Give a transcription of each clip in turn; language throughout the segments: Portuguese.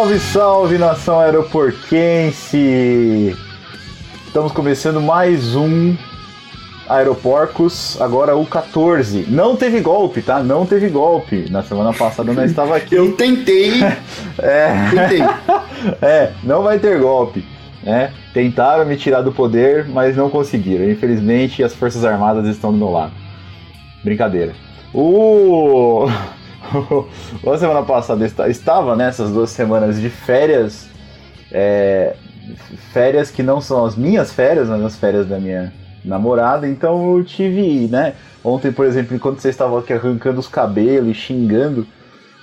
Salve, salve, nação aeroporquense! Estamos começando mais um Aeroporcos, agora o 14. Não teve golpe, tá? Não teve golpe. Na semana passada nós estava aqui. Eu tentei. É. Tentei. é, não vai ter golpe. Né? Tentaram me tirar do poder, mas não conseguiram. Infelizmente, as Forças Armadas estão do meu lado. Brincadeira. O. a semana passada estava nessas duas semanas de férias, é, férias que não são as minhas férias, mas as férias da minha namorada, então eu tive, né? Ontem, por exemplo, enquanto você estava aqui arrancando os cabelos e xingando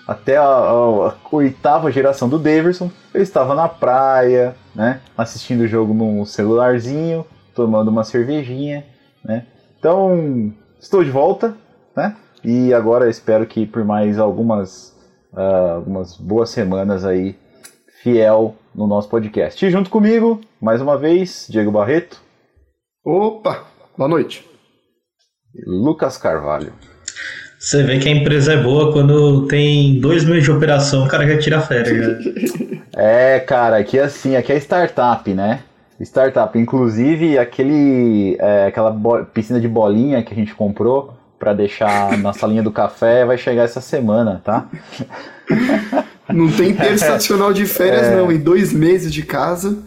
até a, a, a oitava geração do Daverson, eu estava na praia, né? Assistindo o jogo num celularzinho, tomando uma cervejinha, né? Então, estou de volta, né? E agora espero que por mais algumas, uh, algumas boas semanas aí, fiel no nosso podcast. E junto comigo, mais uma vez, Diego Barreto. Opa, boa noite. Lucas Carvalho. Você vê que a empresa é boa quando tem dois meses de operação, o cara já tira férias. é, cara, aqui é assim, aqui é startup, né? Startup, inclusive aquele, é, aquela piscina de bolinha que a gente comprou, para deixar na salinha do café vai chegar essa semana, tá? Não tem terça adicional de férias, é... não. Em dois meses de casa.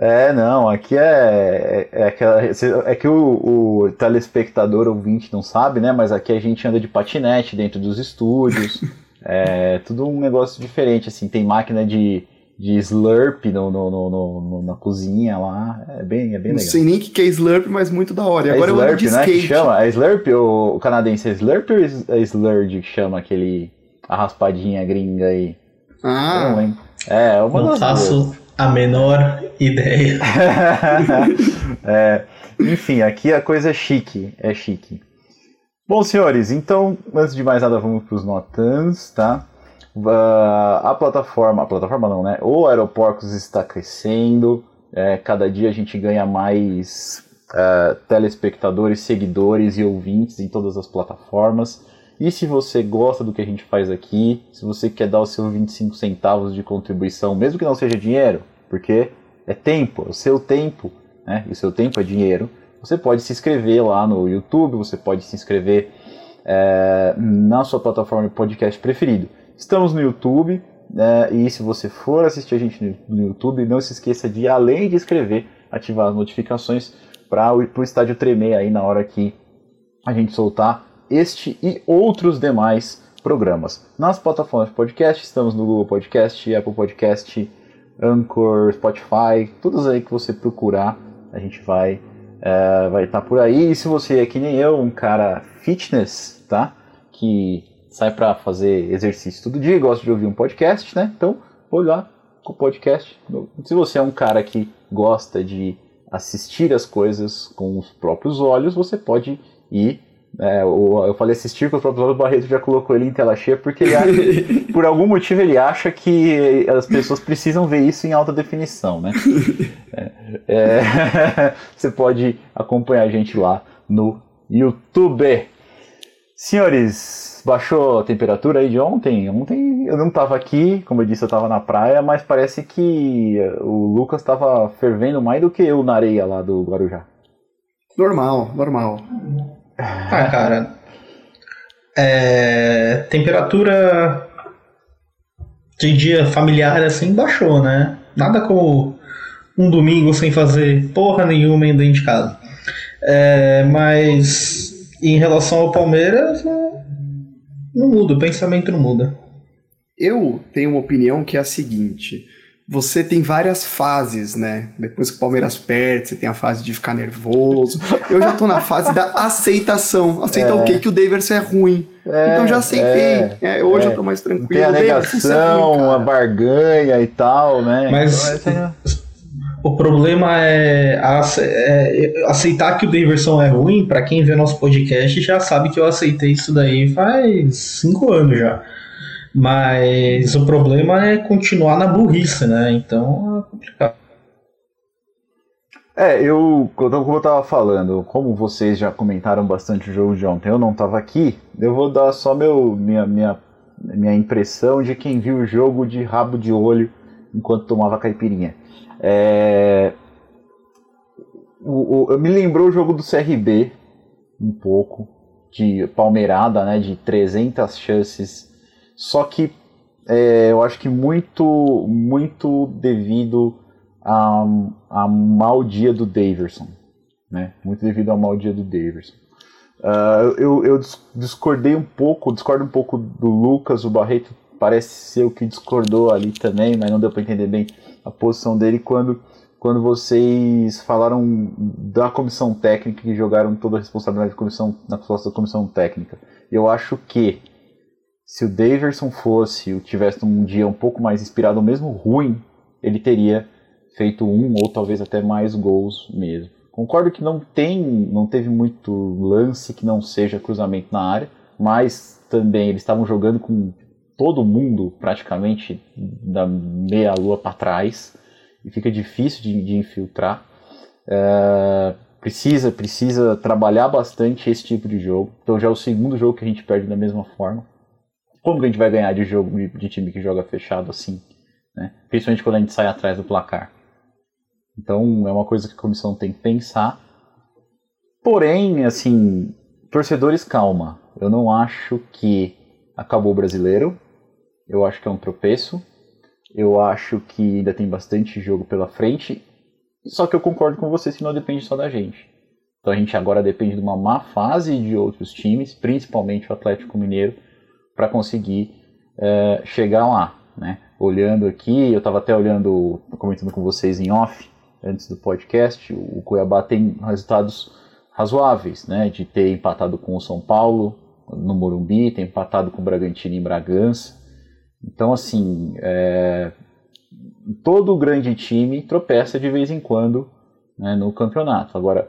É, não, aqui é, é, é, aquela, é que o, o telespectador ouvinte não sabe, né? Mas aqui a gente anda de patinete dentro dos estúdios. é tudo um negócio diferente, assim. Tem máquina de, de slurp no, no, no, no, na cozinha lá. É bem, é bem Não legal. sei nem o que é slurp, mas muito da hora. E é agora slurp, eu ando de né, skate. Que chama? É slurp, o, o canadense é slurp ou é slurge que chama aquele a raspadinha gringa aí? Ah. Eu não lembro. É, uma não das faço duas. a menor ideia. é, enfim, aqui a coisa é chique, é chique. Bom, senhores, então, antes de mais nada, vamos para os notans, tá? Uh, a plataforma, a plataforma não, né? O Aeroporcos está crescendo, é, cada dia a gente ganha mais uh, telespectadores, seguidores e ouvintes em todas as plataformas. E se você gosta do que a gente faz aqui, se você quer dar os seus 25 centavos de contribuição, mesmo que não seja dinheiro, porque é tempo, é o seu tempo, né? E o seu tempo é dinheiro. Você pode se inscrever lá no YouTube, você pode se inscrever é, na sua plataforma de podcast preferido. Estamos no YouTube, né, e se você for assistir a gente no YouTube, não se esqueça de, além de inscrever, ativar as notificações para o estádio tremer aí na hora que a gente soltar este e outros demais programas. Nas plataformas de podcast, estamos no Google Podcast, Apple Podcast, Anchor, Spotify, todas aí que você procurar, a gente vai é, vai estar tá por aí. E se você é que nem eu, um cara fitness, tá? Que sai para fazer exercício todo dia, gosta de ouvir um podcast, né? Então, vou lá com o podcast. Se você é um cara que gosta de assistir as coisas com os próprios olhos, você pode ir. É, eu falei assistir com os próprios olhos, o Barreto já colocou ele em tela cheia, porque ele acha, por algum motivo ele acha que as pessoas precisam ver isso em alta definição, né? É, é, você pode acompanhar a gente lá no YouTube. Senhores, baixou a temperatura aí de ontem? Ontem eu não estava aqui, como eu disse, eu estava na praia, mas parece que o Lucas estava fervendo mais do que eu na areia lá do Guarujá. Normal, normal. Ah, cara. É, temperatura de dia familiar assim baixou, né? Nada como um domingo sem fazer porra nenhuma dentro de casa. É, mas em relação ao Palmeiras, não, não muda, o pensamento não muda. Eu tenho uma opinião que é a seguinte: você tem várias fases, né? Depois que o Palmeiras perde, você tem a fase de ficar nervoso. Eu já tô na fase da aceitação. Aceitar é. o quê? Que o Daverson é ruim. É, então já aceitei. É, hoje eu tô mais tranquilo. Tem a negação, é ruim, a barganha e tal, né? Mas então, o problema é, é, aceitar que o Daverson é ruim. Para quem vê nosso podcast já sabe que eu aceitei isso daí faz cinco anos já. Mas o problema é continuar na burrice, né? Então é complicado. É, eu, como eu tava falando, como vocês já comentaram bastante o jogo de ontem, eu não tava aqui, eu vou dar só meu, minha, minha minha impressão de quem viu o jogo de rabo de olho enquanto tomava caipirinha. É, o, o, me lembrou o jogo do CRB um pouco de palmeirada, né, de 300 chances. Só que é, eu acho que muito muito devido a, a mau dia do Daverson, né? Muito devido ao mau dia do Daverson. Uh, eu, eu discordei um pouco, discordo um pouco do Lucas, o Barreto parece ser o que discordou ali também, mas não deu para entender bem a posição dele quando, quando vocês falaram da comissão técnica e jogaram toda a responsabilidade da comissão, na costas da comissão técnica. Eu acho que se o Daverson fosse, tivesse um dia um pouco mais inspirado, ou mesmo ruim, ele teria feito um ou talvez até mais gols mesmo. Concordo que não tem, não teve muito lance que não seja cruzamento na área, mas também eles estavam jogando com todo mundo praticamente da meia lua para trás e fica difícil de, de infiltrar. É, precisa precisa trabalhar bastante esse tipo de jogo. Então já é o segundo jogo que a gente perde da mesma forma. Como que a gente vai ganhar de jogo de, de time que joga fechado assim? Né? Principalmente quando a gente sai atrás do placar. Então é uma coisa que a comissão tem que pensar. Porém, assim, torcedores, calma. Eu não acho que acabou o brasileiro. Eu acho que é um tropeço. Eu acho que ainda tem bastante jogo pela frente. Só que eu concordo com vocês que não depende só da gente. Então a gente agora depende de uma má fase de outros times, principalmente o Atlético Mineiro, para conseguir é, chegar lá. Né? Olhando aqui, eu estava até olhando, comentando com vocês em off, antes do podcast, o Cuiabá tem resultados razoáveis, né? De ter empatado com o São Paulo no Morumbi, ter empatado com o Bragantino em Bragança. Então, assim, é... todo grande time tropeça de vez em quando né, no campeonato. Agora,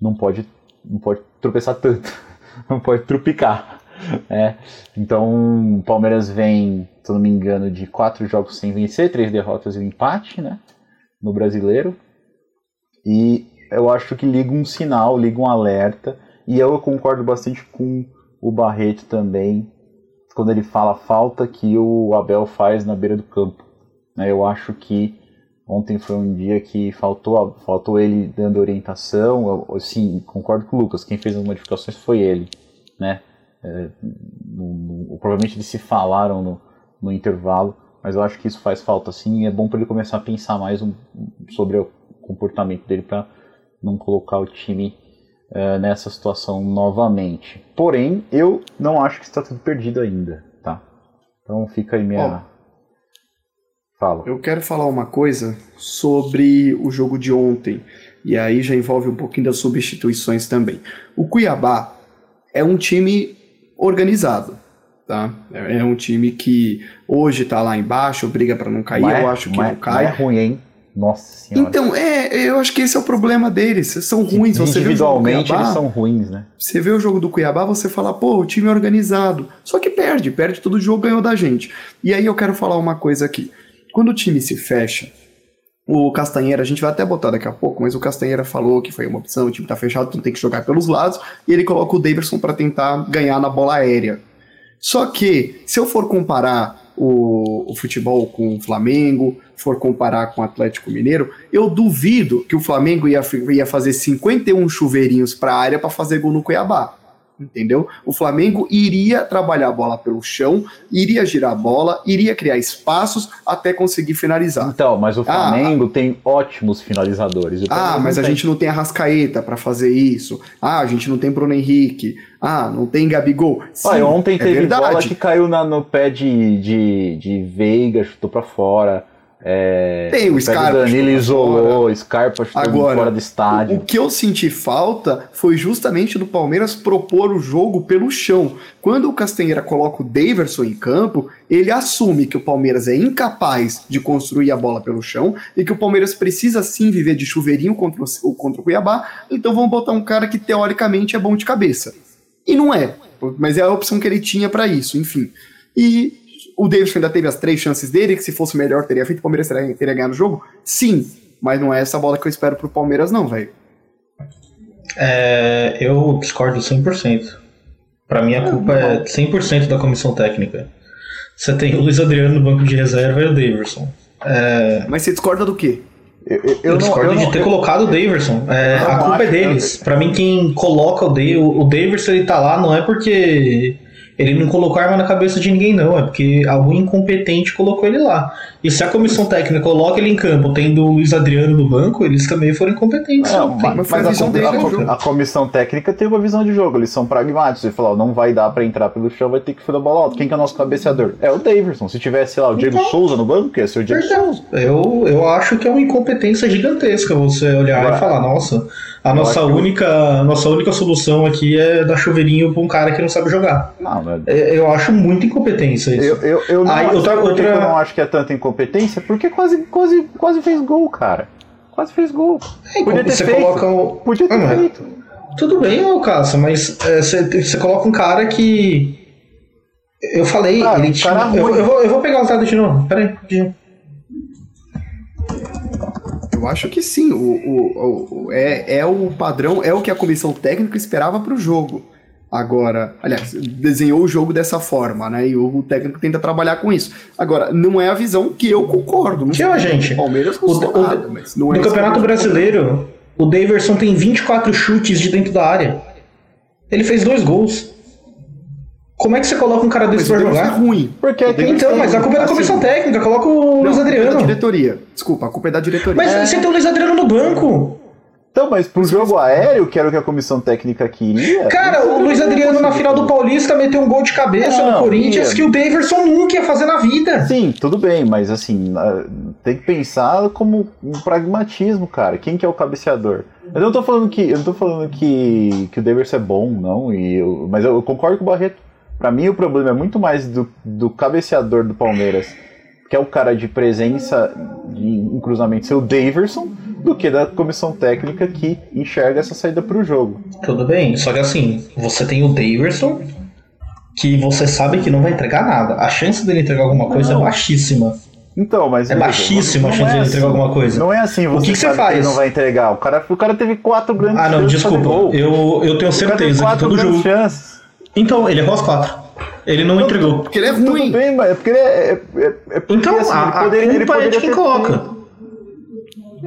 não pode, não pode tropeçar tanto, não pode trupicar. Né? Então, o Palmeiras vem, se não me engano, de quatro jogos sem vencer, três derrotas e um empate, né? No brasileiro. E eu acho que liga um sinal, liga um alerta. E eu concordo bastante com o Barreto também, quando ele fala a falta que o Abel faz na beira do campo. Né? Eu acho que ontem foi um dia que faltou, faltou ele dando orientação. Eu, sim, concordo com o Lucas, quem fez as modificações foi ele. Né? É, no, no, provavelmente eles se falaram no, no intervalo, mas eu acho que isso faz falta sim e é bom para ele começar a pensar mais um, sobre o comportamento dele para não colocar o time uh, nessa situação novamente. Porém, eu não acho que está tudo perdido ainda, tá? Então fica aí minha. Oh, Fala. Eu quero falar uma coisa sobre o jogo de ontem. E aí já envolve um pouquinho das substituições também. O Cuiabá é um time organizado. Tá? É um time que hoje está lá embaixo, briga para não cair. Mas, eu acho que mas, não cai. é ruim, hein? Nossa senhora. Então, é, eu acho que esse é o problema deles. São ruins. Você Individualmente Cuiabá, eles são ruins, né? Você vê o jogo do Cuiabá, você fala, pô, o time é organizado. Só que perde, perde todo o jogo, ganhou da gente. E aí eu quero falar uma coisa aqui. Quando o time se fecha, o Castanheira, a gente vai até botar daqui a pouco, mas o Castanheira falou que foi uma opção, o time tá fechado, então tem que jogar pelos lados, e ele coloca o Davidson para tentar ganhar na bola aérea. Só que, se eu for comparar o, o futebol com o Flamengo, for comparar com o Atlético Mineiro, eu duvido que o Flamengo ia, ia fazer 51 chuveirinhos para a área para fazer gol no Cuiabá. Entendeu? O Flamengo iria trabalhar a bola pelo chão, iria girar a bola, iria criar espaços até conseguir finalizar. Então, mas o ah, Flamengo ah, tem ótimos finalizadores. Ah, mas a tem. gente não tem a Rascaeta para fazer isso. Ah, a gente não tem Bruno Henrique. Ah, não tem Gabigol. Sim, Olha, ontem é teve verdade. bola que caiu na, no pé de, de, de Veiga, chutou para fora. É, Tem o Scarpa. O Danilo isolou, Scarpa Agora, fora do estádio. O, o, que eu senti falta foi justamente do Palmeiras propor o jogo pelo chão. Quando o Castanheira coloca o Daverson em campo, ele assume que o Palmeiras é incapaz de construir a bola pelo chão e que o Palmeiras precisa sim viver de chuveirinho contra o, contra o Cuiabá, então vamos botar um cara que teoricamente é bom de cabeça. E não é, mas é a opção que ele tinha para isso, enfim. E o Davidson ainda teve as três chances dele, que se fosse melhor teria feito, o Palmeiras teria, teria ganhado o jogo? Sim, mas não é essa bola que eu espero pro Palmeiras não, velho. É, eu discordo 100%. Para mim a culpa é 100% da comissão técnica. Você tem o Luiz Adriano no banco de reserva e o Daverson. É, Mas você discorda do quê? Eu, eu, eu, não- discordo eu de não- ter colocado o Daverson. É, a não culpa é deles. Pra mim, quem coloca o, Day, o Daverson ele tá lá não é porque ele não colocou arma na cabeça de ninguém, não. É porque algum incompetente colocou ele lá. E se a comissão técnica coloca ele em campo tendo o Luiz Adriano no banco, eles também foram incompetentes. Não, Enfim. mas, mas a a, com- a comissão técnica tem uma visão de jogo, eles são pragmáticos. Ele falou: não vai dar pra entrar pelo chão, vai ter que furar a bola alta. Quem que é o nosso cabeceador? É o Daverson. Se tivesse lá o Diego Então- Souza no banco, ia ser o Diego Souza. Eu, eu acho que é uma incompetência gigantesca você olhar Agora, e falar, nossa, a eu nossa única, nossa única solução aqui é dar chuveirinho pra um cara que não sabe jogar. Não, né? É, Eu acho muita incompetência isso. Eu, eu, eu não, Aí, outra- outra- eu não acho que é tanta incompetência? Porque quase, quase, quase fez gol, cara. Quase fez gol. É, Podia ter você feito. coloca o... Podia ter Ah, mas- feito. Tudo bem, Cássio, mas é, você, você coloca um cara que. Eu falei, Cara, ele tinha. eu, eu vou, eu vou pegar os dados de novo. Pera aí, rapidinho. Eu acho que sim. O, o, o- é, é o padrão, é o que a comissão técnica esperava para o jogo. Agora, aliás, desenhou o jogo dessa forma, né? E o técnico tenta trabalhar com isso. Agora, não é a visão que eu concordo. Não Que, sei, gente, o Palmeiras não o- sou o- nada, mas não é No Campeonato Brasileiro, o Daverson tem 24 chutes de dentro da área. Ele fez dois gols. Como é que você coloca um cara desse pra Davidson é jogar? ruim. Porque é Então, mas a culpa é da Assim, comissão técnica, coloca o Luiz Não, a culpa é da Adriano. diretoria. Desculpa, a culpa é da diretoria. Mas você tem o Luiz Adriano no banco. Então, mas pro jogo aéreo, que era o que a comissão técnica queria. Cara, o Luiz Adriano na final do Paulista meteu um gol de cabeça Não, no Corinthians ia. que o Daverson nunca ia fazer na vida. Sim, tudo bem, mas assim, tem que pensar como um pragmatismo, cara. Quem que é o cabeceador? Eu não tô falando que. Eu não tô falando que, que o Daverson é bom, não. E eu- mas eu, concordo com o Barreto. Pra mim o problema é muito mais do, do cabeceador do Palmeiras, que é o cara de presença de, em cruzamento, ser o Daverson, do que da comissão técnica que enxerga essa saída pro jogo. Tudo bem, só que assim, você tem o Daverson, que você sabe que não vai entregar nada. A chance dele entregar alguma coisa Não. é baixíssima. Então, mas. É veja, baixíssima a não chance é dele entregar alguma coisa. Não é assim, você que que você faz? ele não vai entregar. O cara, o cara teve quatro grandes Ah, não, chances de fazer desculpa. Eu, eu tenho O certeza que todo jogo. chances. Então, ele errou as quatro. Ele não entregou. Porque ele é Tudo ruim. bem, mas é porque ele é. é, é- é porque, Então, assim, a, a poderia- ele culpa é de poderia quem coloca. feito.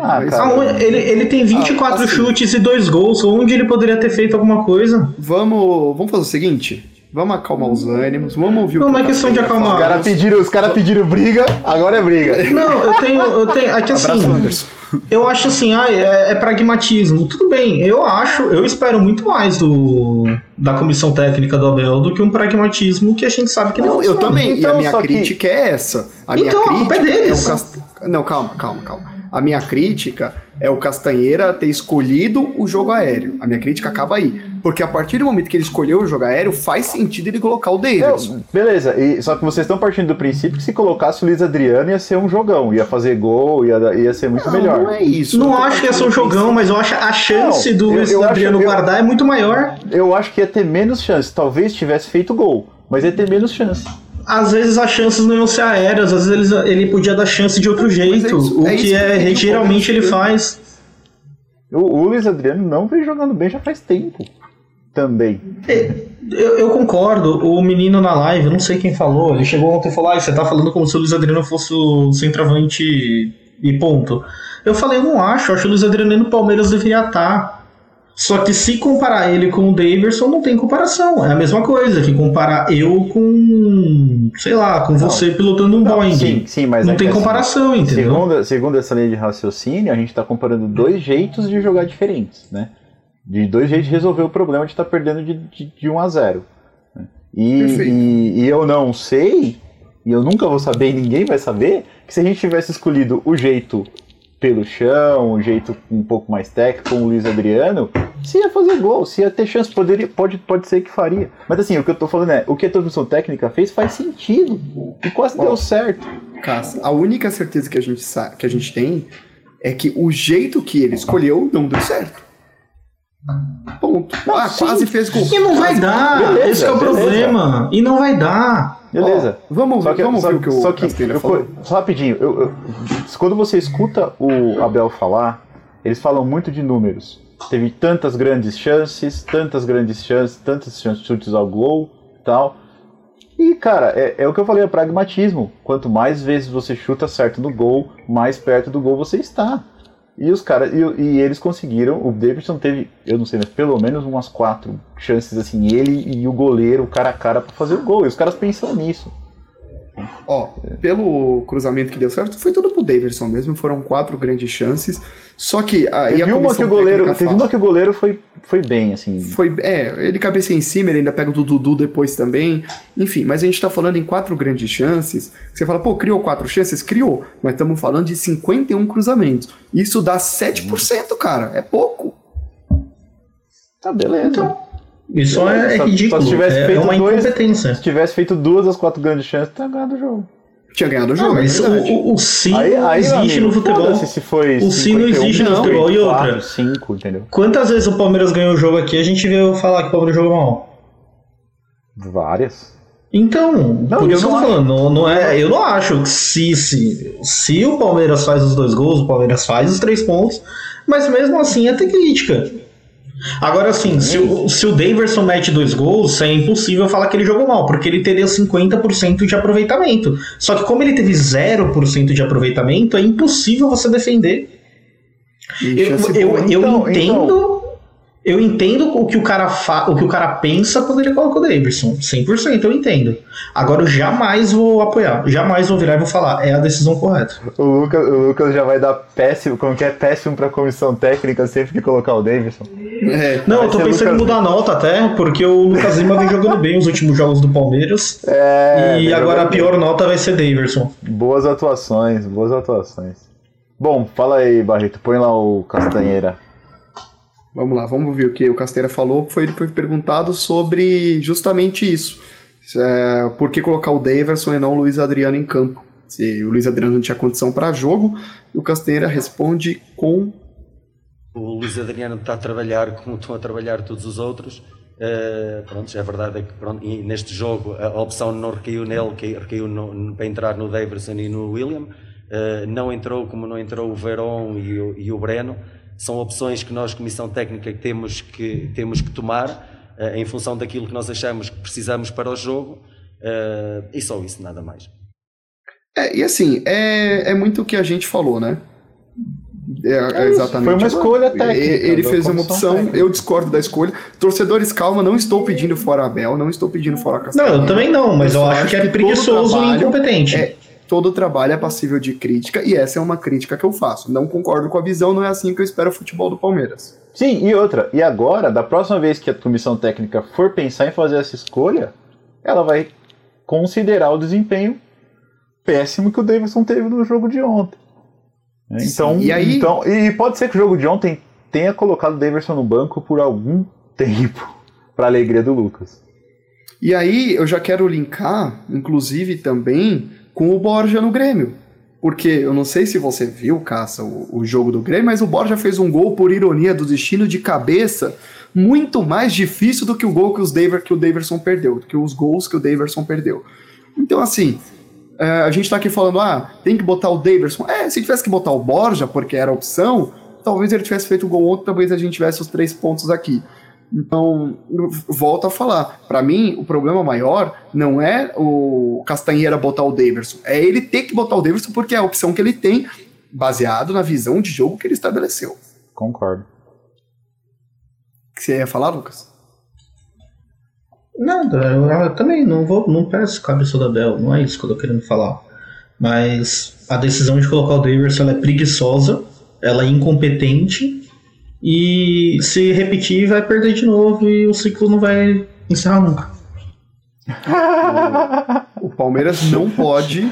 Ah, cara. Ele, ele tem 24 Ah, assim. chutes e dois gols. Onde ele poderia ter feito alguma coisa? Vamos, vamos fazer o seguinte. Vamos acalmar os ânimos. Vamos ouvir o Não, que não é o questão de acalmar. Os caras pediram, os cara pediram briga, agora é briga. Não, eu tenho. Eu tenho é que assim. Abraço, Anderson. Eu acho assim, ah, é, é pragmatismo. Tudo bem, eu acho, eu espero muito mais do da comissão técnica do Abel do que um pragmatismo que a gente sabe que ele Não, eu funciona. também. e Então, a minha só que- crítica é essa. A minha Então, a culpa é crítica deles. o Cast- Não, calma, calma, calma. A minha crítica é o Castanheira ter escolhido o jogo aéreo. A minha crítica acaba aí. Porque a partir do momento que ele escolheu o jogo aéreo, faz sentido ele colocar o. Não, beleza, e- só que vocês estão partindo do princípio que se colocasse o Luiz Adriano ia ser um jogão, ia fazer gol, ia, ia ser muito Não, melhor. não é isso. Não tô acho que ia ser um jogão, mas eu acho a chance Não, do eu- Luiz eu acho- Adriano eu- guardar é muito maior. Eu acho que ia ter menos chance. Talvez tivesse feito gol, mas ia ter menos chance. Às vezes as chances não iam ser aéreas, às vezes ele, ele podia dar chance de outro jeito, isso- o é isso que que eu é geralmente ele faz. O, o Luiz Adriano não vem jogando bem já faz tempo. Também. Eu, eu concordo, o menino na live, eu não sei quem falou, ele chegou ontem e falou: ah, você tá falando como se o Luiz Adriano fosse o centroavante e ponto. Eu falei, eu não acho, acho que o Luiz Adriano no Palmeiras deveria estar. Só que se comparar ele com o Daverson, não tem comparação. É a mesma coisa que comparar eu com, sei lá, com você pilotando um Não, Boeing. sim, sim, mas não é tem assim, comparação, entendeu? Segundo, segundo essa linha de raciocínio, a gente está comparando dois jeitos de jogar diferentes, né? De dois jeitos resolver o problema de estar perdendo de, de, de 1 a 0. né? E, e, e eu não sei, e eu nunca vou saber, e ninguém vai saber, que se a gente tivesse escolhido o jeito pelo chão, o jeito um pouco mais técnico, com o Luiz Adriano, se ia fazer gol, se ia ter chance, poderia, pode, pode ser que faria. Mas assim, o que eu tô falando é, o que a comissão técnica fez faz sentido, e quase deu certo. Cássio, a única certeza que a gente que a gente tem é que o jeito que ele escolheu não deu certo. Ponto. Não, ah, sim. quase fez gol. E não vai Quase- dar, Beleza, esse que é o beleza. problema. E não vai dar. Beleza. Ó, vamos Só que, vamos só, ver o que o só que eu- falou. só rapidinho, eu- eu- quando você escuta o Abel falar, eles falam muito de números. Teve tantas grandes chances, tantas grandes chances, tantas chances chutes ao gol, tal. E, cara, é, é o que eu falei, é pragmatismo. Quanto mais vezes você chuta certo no gol, mais perto do gol você está. E os caras, e, e, eles conseguiram, o Davidson teve, eu não sei, mas pelo menos umas quatro chances assim, ele e o goleiro, cara a cara, para fazer o gol. E os caras pensam nisso. Ó, pelo cruzamento que deu certo, foi tudo pro Davidson mesmo, foram quatro grandes chances. Só que aí teve a uma que o goleiro, teve fala, uma que o goleiro foi, foi bem, assim. Foi, é, ele cabeceia em cima, ele ainda pega o do Dudu depois também. Enfim, mas a gente tá falando em quatro grandes chances. Você fala, pô, criou quatro chances? Criou, mas estamos falando de 51 cruzamentos. Isso dá 7%, cara, é pouco. Tá, beleza. Então, isso é, é ridículo. Se tivesse é, feito é uma dois, incompetência. Se tivesse feito duas das quatro grandes chances, teria ganhado o jogo. Tinha ganhado o jogo. Não, mas é o, o, o aí, aí, existe amigo, no futebol. Se foi o sim não existe no futebol. E outra. 5, entendeu? Quantas vezes o Palmeiras ganhou o jogo aqui a gente veio falar que o Palmeiras jogou mal? Várias. Então, não, por isso eu tô falando, não, não é, eu não acho que se, se, se o Palmeiras faz os dois gols, o Palmeiras faz os três pontos, mas mesmo assim é ter crítica. Agora, assim, se o, se o Daverson mete dois gols, é impossível falar que ele jogou mal, porque ele teria 50% de aproveitamento. Só que como ele teve 0% de aproveitamento, é impossível você defender. Eu, eu, eu, então, entendo. Então eu entendo o que o cara fa o que o cara pensa quando ele coloca o Davidson. 100% eu entendo. Agora eu jamais vou apoiar. Jamais vou virar e vou falar. É a decisão correta. O Lucas, o Lucas já vai dar péssimo, como que é péssimo pra comissão técnica sempre que colocar o Davidson. É, Não, eu tô pensando Lucas... em mudar a nota até, porque o Lucas Lima vem jogando bem os últimos jogos do Palmeiras. É, e agora a pior bem. nota vai ser Davidson. Boas atuações, boas atuações. Bom, fala aí, Barreto, põe lá o Castanheira. Vamos lá, vamos ver o que o Casteira falou. Foi, ele foi perguntado sobre justamente isso. É, por que colocar o Daverson e não o Luiz Adriano em campo? Se o Luiz Adriano não tinha condição para jogo, o Casteira responde com. O Luiz Adriano está a trabalhar como estão a trabalhar todos os outros. Uh, pronto, é verdade que pronto, neste jogo a opção não recaiu nele, que recaiu no, para entrar no Daverson e no William. Uh, não entrou como não entrou o Verón e e o Breno são opções que nós, Comissão Técnica, temos que, temos que tomar uh, em função daquilo que nós achamos que precisamos para o jogo uh, e só isso, nada mais. É, e assim, é, é muito o que a gente falou, né? É, é exatamente. Foi uma escolha técnica. Ele fez uma opção, técnica. eu discordo da escolha. Torcedores, calma, não estou pedindo fora Abel, não estou pedindo fora Castanha. Não, eu também não, mas eu, eu acho que é preguiçoso e incompetente. É, todo trabalho é passível de crítica e essa é uma crítica que eu faço. Não concordo com a visão, não é assim que eu espero o futebol do Palmeiras. Sim, e outra, e agora, da próxima vez que a comissão técnica for pensar em fazer essa escolha, ela vai considerar o desempenho péssimo que o Davidson teve no jogo de ontem. Então, Sim, e, aí... então, e pode ser que o jogo de ontem tenha colocado o Davidson no banco por algum tempo, para alegria do Lucas. E aí eu já quero linkar, inclusive também, com o Borja no Grêmio. Porque eu não sei se você viu, Caça, o, o jogo do Grêmio, mas o Borja fez um gol, por ironia do destino, de cabeça, muito mais difícil do que o gol que, os Daver, que o Daverson perdeu, do que os gols que o Daverson perdeu. Então, assim, é, a gente tá aqui falando, ah, tem que botar o Daverson. É, se tivesse que botar o Borja, porque era a opção, talvez ele tivesse feito o gol ontem, talvez a gente tivesse os três pontos aqui. Então, volto a falar. Para mim, o problema maior não é o Castanheira botar o Daverson. É ele ter que botar o Daverson porque é a opção que ele tem, baseado na visão de jogo que ele estabeleceu. Concordo. O que você ia falar, Lucas? Não, eu também não vou, não peço cabeça da Bel, não é isso que eu tô querendo falar. Mas a decisão de colocar o Daverson é preguiçosa, ela é incompetente e se repetir, vai perder de novo e o ciclo não vai encerrar nunca. o Palmeiras não pode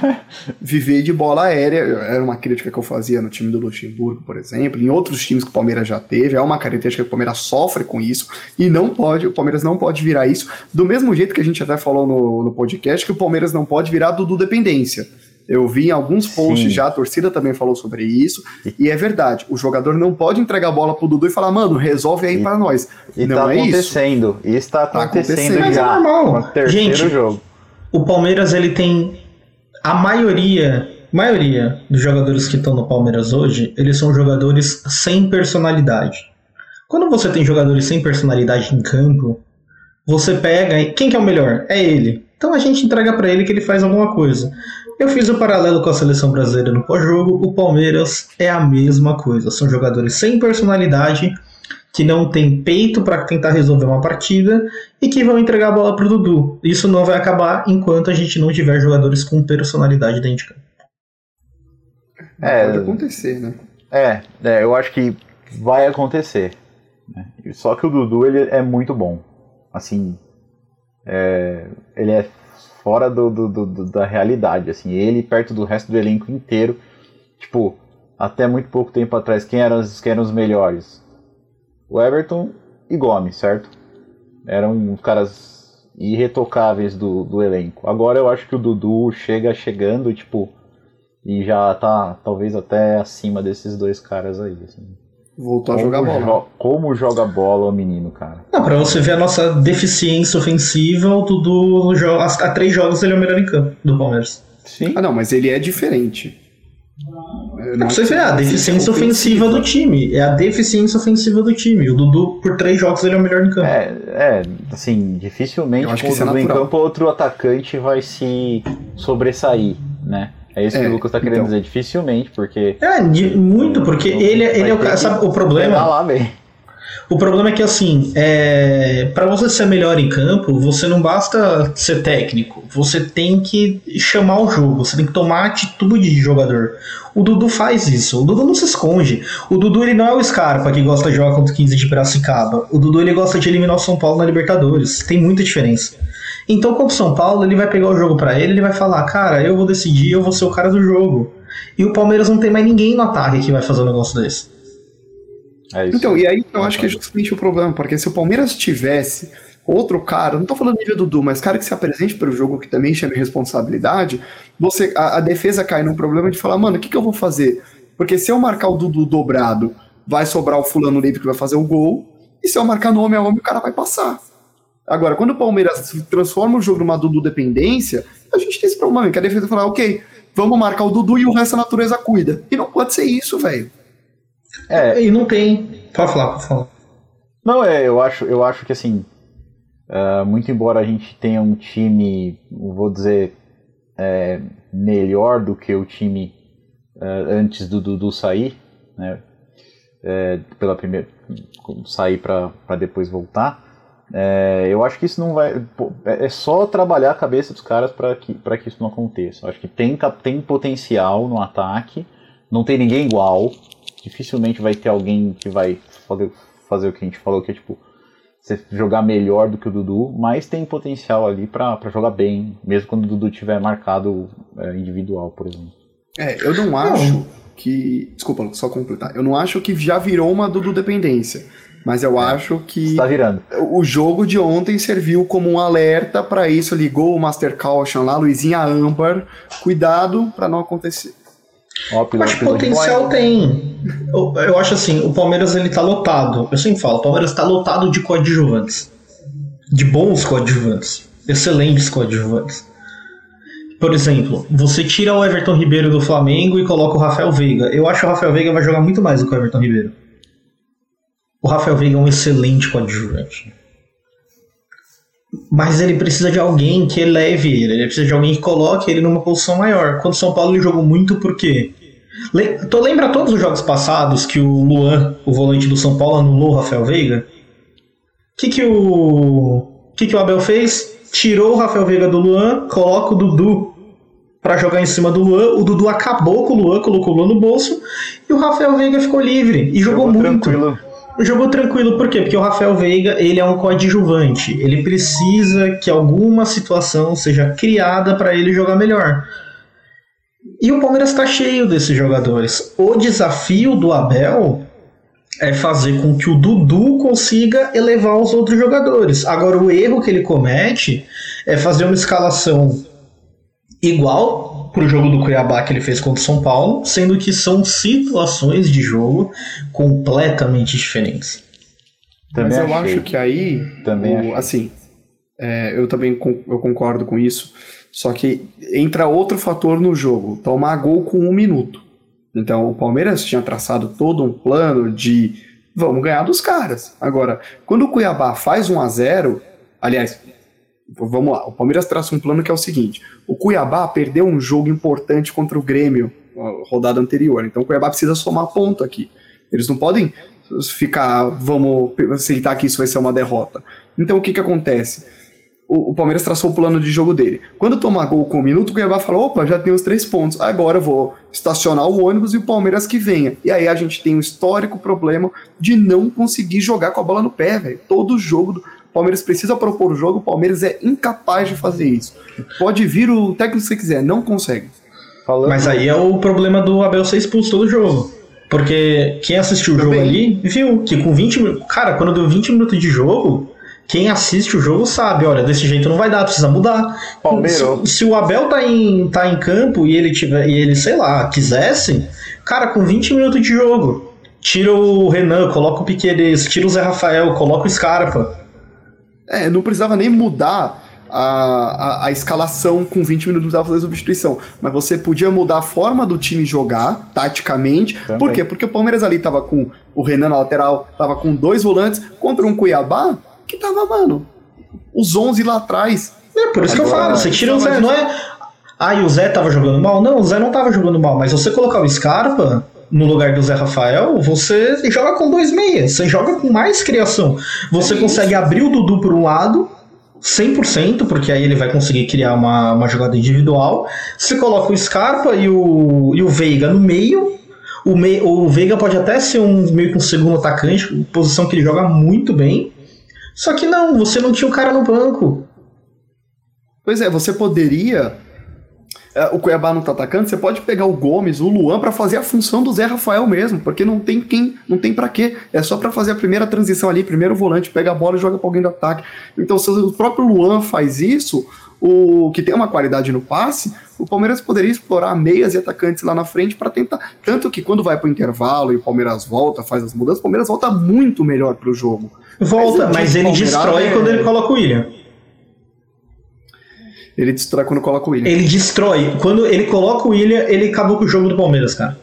viver de bola aérea. Era uma crítica que eu fazia no time do Luxemburgo, por exemplo, em outros times que o Palmeiras já teve. É uma característica que o Palmeiras sofre com isso e não pode. O Palmeiras não pode virar isso. Do mesmo jeito que a gente até falou no, no podcast, que o Palmeiras não pode virar Dudu dependência. Eu vi em alguns posts Sim. já, a torcida também falou sobre isso. E é verdade, o jogador não pode entregar a bola pro Dudu e falar, mano, resolve aí para nós. E não tá é acontecendo. Isso. Isso tá acontecendo, tá acontecendo já. Mas é normal. Gente, jogo. o Palmeiras ele tem a maioria, maioria dos jogadores que estão no Palmeiras hoje, eles são jogadores sem personalidade. Quando você tem jogadores sem personalidade em campo, você pega. Quem que é o melhor? É ele. Então a gente entrega para ele que ele faz alguma coisa. Eu fiz o paralelo com a seleção brasileira no pós-jogo. O Palmeiras é a mesma coisa. São jogadores sem personalidade, que não tem peito para tentar resolver uma partida e que vão entregar a bola pro Dudu. Isso não vai acabar enquanto a gente não tiver jogadores com personalidade dentro de campo. É, Pode acontecer, né? É, é, eu acho que vai acontecer. Né? Só que o Dudu ele é muito bom. Assim, é, ele é fora do, do, do, da realidade. Assim, ele perto do resto do elenco inteiro. Tipo, até muito pouco tempo atrás, quem eram, quem eram os melhores? O Everton e Gomes, certo? Eram caras irretocáveis do, do elenco. Agora eu acho que o Dudu chega chegando, tipo, e já tá talvez até acima desses dois caras aí. Assim. Voltou a jogar bola. Jo como joga bola o menino, cara. Não, pra você ver a nossa deficiência ofensiva, o Dudu há três jogos ele é o melhor em campo do Palmeiras. Sim. Ah, não, mas ele é diferente. Não, você vê a deficiência ofensiva do time. É a deficiência ofensiva do time. O Dudu, por três jogos, ele é o melhor em campo. É, é assim, dificilmente com o é Dudu é em campo, outro atacante vai se sobressair, né? É isso é, que o Lucas tá querendo então. dizer, dificilmente, porque. É, muito, porque ele, é, ele é o cara. Sabe o problema? Lá. O problema é que, assim, é, para você ser melhor em campo, você não basta ser técnico, você tem que chamar o jogo, você tem que tomar atitude de jogador. O Dudu faz isso, o Dudu não se esconde. O Dudu ele não é o Scarpa que gosta de jogar contra o 15 de Piracicaba. O Dudu ele gosta de eliminar o São Paulo na Libertadores. Tem muita diferença. Então, contra o São Paulo, ele vai pegar o jogo para ele, ele vai falar: Cara, eu vou decidir, eu vou ser o cara do jogo. E o Palmeiras não tem mais ninguém no ataque que vai fazer um negócio desse. É então, e aí eu acho que é justamente o problema, porque se o Palmeiras tivesse outro cara, não tô falando nível Dudu, mas cara que se apresente para o jogo que também chame responsabilidade, você a, a, defesa cai num problema de falar, mano, o que, que eu vou fazer? Porque se eu marcar o Dudu dobrado, vai sobrar o fulano livre que vai fazer o gol, e se eu marcar no homem a homem, o cara vai passar. Agora, quando o Palmeiras transforma o jogo numa Dudu dependência, a gente tem esse problema, que a defesa fala, ok, vamos marcar o Dudu e o resto da natureza cuida. E não pode ser isso, velho. É, e não tem. Pode falar, pode falar. Não, é, eu acho, eu acho que assim, uh, muito embora a gente tenha um time, vou dizer, é, melhor do que o time uh, antes do Dudu sair, né? É, pela primeira sair para depois voltar. É, eu acho que isso não vai. É, é só trabalhar a cabeça dos caras para que, que isso não aconteça. Eu acho que tem, tem potencial no ataque, não tem ninguém igual. Dificilmente vai ter alguém que vai fazer, fazer o que a gente falou, que é tipo, você jogar melhor do que o Dudu, mas tem potencial ali para jogar bem, mesmo quando o Dudu tiver marcado é, individual, por exemplo. É, eu não acho que. Desculpa, só completar. Eu não acho que já virou uma Dudu dependência. Mas eu é, acho que está virando. o jogo de ontem serviu como um alerta para isso. Ligou o Master Caution lá, Luizinha Amber. Cuidado para não acontecer. Ó, acho que potencial tem. Eu, eu, acho assim, o Palmeiras ele tá lotado. Eu sempre falo, o Palmeiras está lotado de coadjuvantes. De bons coadjuvantes. Excelentes coadjuvantes. Por exemplo, você tira o Everton Ribeiro do Flamengo e coloca o Rafael Veiga. Eu acho que o Rafael Veiga vai jogar muito mais do que o Everton Ribeiro. O Rafael Veiga é um excelente coadjuvante. Mas ele precisa de alguém que eleve ele, ele precisa de alguém que coloque ele numa posição maior. Quando o São Paulo ele jogou muito por quê? Le lembra todos os jogos passados que o Luan, o volante do São Paulo, anulou o Rafael Veiga? O que, que o. que, que o Abel fez? Tirou o Rafael Veiga do Luan, coloca o Dudu para jogar em cima do Luan. O Dudu acabou com o Luan, colocou o Luan no bolso e o Rafael Veiga ficou livre e jogou, jogou muito. Tranquilo. Jogou tranquilo, por quê? Porque o Rafael Veiga, ele é um coadjuvante. Ele precisa que alguma situação seja criada para ele jogar melhor. E o Palmeiras está cheio desses jogadores. O desafio do Abel é fazer com que o Dudu consiga elevar os outros jogadores. Agora, o erro que ele comete é fazer uma escalação igual pro jogo do Cuiabá que ele fez contra o São Paulo, sendo que são situações de jogo completamente diferentes. Também Mas eu achei. acho que aí, também o, assim, é, eu também eu concordo com isso. Só que entra outro fator no jogo: tomar gol com um minuto. Então o Palmeiras tinha traçado todo um plano de vamos ganhar dos caras. Agora, quando o Cuiabá faz 1 a 0 aliás, Vamos lá, o Palmeiras traça um plano que é o seguinte: o Cuiabá perdeu um jogo importante contra o Grêmio, rodada anterior. Então o Cuiabá precisa somar ponto aqui. Eles não podem ficar, vamos aceitar que isso vai ser uma derrota. Então o que, que acontece? O, o Palmeiras traçou o plano de jogo dele. Quando tomar gol com um minuto, o Cuiabá fala: opa, já tem os três pontos. Agora eu vou estacionar o ônibus e o Palmeiras que venha. E aí a gente tem um histórico problema de não conseguir jogar com a bola no pé, velho. Todo jogo do Palmeiras precisa propor o jogo, o Palmeiras é incapaz de fazer isso. Pode vir o técnico se quiser, não consegue. Falando... Mas aí é o problema do Abel ser expulso todo jogo. Porque quem assistiu o jogo ali viu que com 20 minutos. Cara, quando deu 20 minutos de jogo, quem assiste o jogo sabe, olha, desse jeito não vai dar, precisa mudar. Se, se, o Abel tá em, tá em campo e ele tiver, e ele, sei lá, quisesse, cara, com 20 minutos de jogo, tira o Renan, coloca o Piqueires, tira o Zé Rafael, coloca o Scarpa. É, não precisava nem mudar a, a, a, escalação com 20 minutos para fazer substituição. Mas você podia mudar a forma do time jogar, taticamente. Também. Por quê? Porque o Palmeiras ali tava com o Renan na lateral, tava com dois volantes contra um Cuiabá que tava, mano, os 11 lá atrás. É, por isso Agora, que eu falo, você tira o Zé, não é. Ah, e o Zé tava jogando mal? Não, o Zé não tava jogando mal, mas você colocar o Scarpa no lugar do Zé Rafael, você joga com dois meias, você joga com mais criação. Você é consegue abrir o Dudu por um lado 100%, porque aí ele vai conseguir criar uma, uma jogada individual. Você coloca o Scarpa e o, e o Veiga no meio. O, mei, o Veiga pode até ser um meio que um segundo atacante, posição que ele joga muito bem. Só que não, você não tinha o cara no banco. Pois é, você poderia o Cuiabá não tá atacando, você pode pegar o Gomes, o Luan para fazer a função do Zé Rafael mesmo, porque não tem quem, não tem para quê. É só para fazer a primeira transição ali, primeiro volante, pega a bola e joga para alguém do ataque. Então, se o próprio Luan faz isso, o que tem uma qualidade no passe, o Palmeiras poderia explorar meias e atacantes lá na frente para tentar. Tanto que quando vai para o intervalo e o Palmeiras volta, faz as mudanças, o Palmeiras volta muito melhor para o jogo. Volta, mas, mas ele destrói é... quando ele coloca o William. Ele destrói quando coloca o William. Ele destrói. Quando ele coloca o William, ele acabou com o jogo do Palmeiras, cara.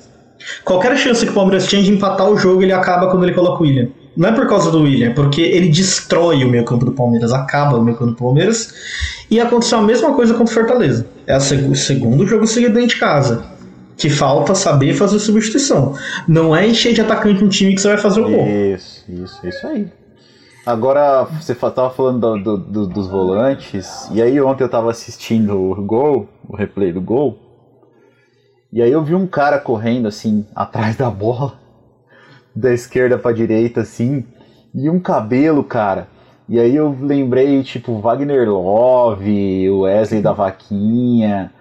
Qualquer chance que o Palmeiras tinha de empatar o jogo, ele acaba quando ele coloca o William. Não é por causa do William, é porque ele destrói o meio campo do Palmeiras, acaba o meio campo do Palmeiras. E aconteceu a mesma coisa contra o Fortaleza. É o segundo jogo seguido dentro de casa. Que falta saber fazer substituição. Não é encher de atacante um time que você vai fazer o gol. Isso, isso, isso aí. Agora, você estava falando do, do, dos volantes, e aí ontem eu estava assistindo o gol, o replay do gol, e aí eu vi um cara correndo assim, atrás da bola, da esquerda para direita assim, e um cabelo, cara. E aí eu lembrei, tipo, Wagner Love, o Wesley da Vaquinha.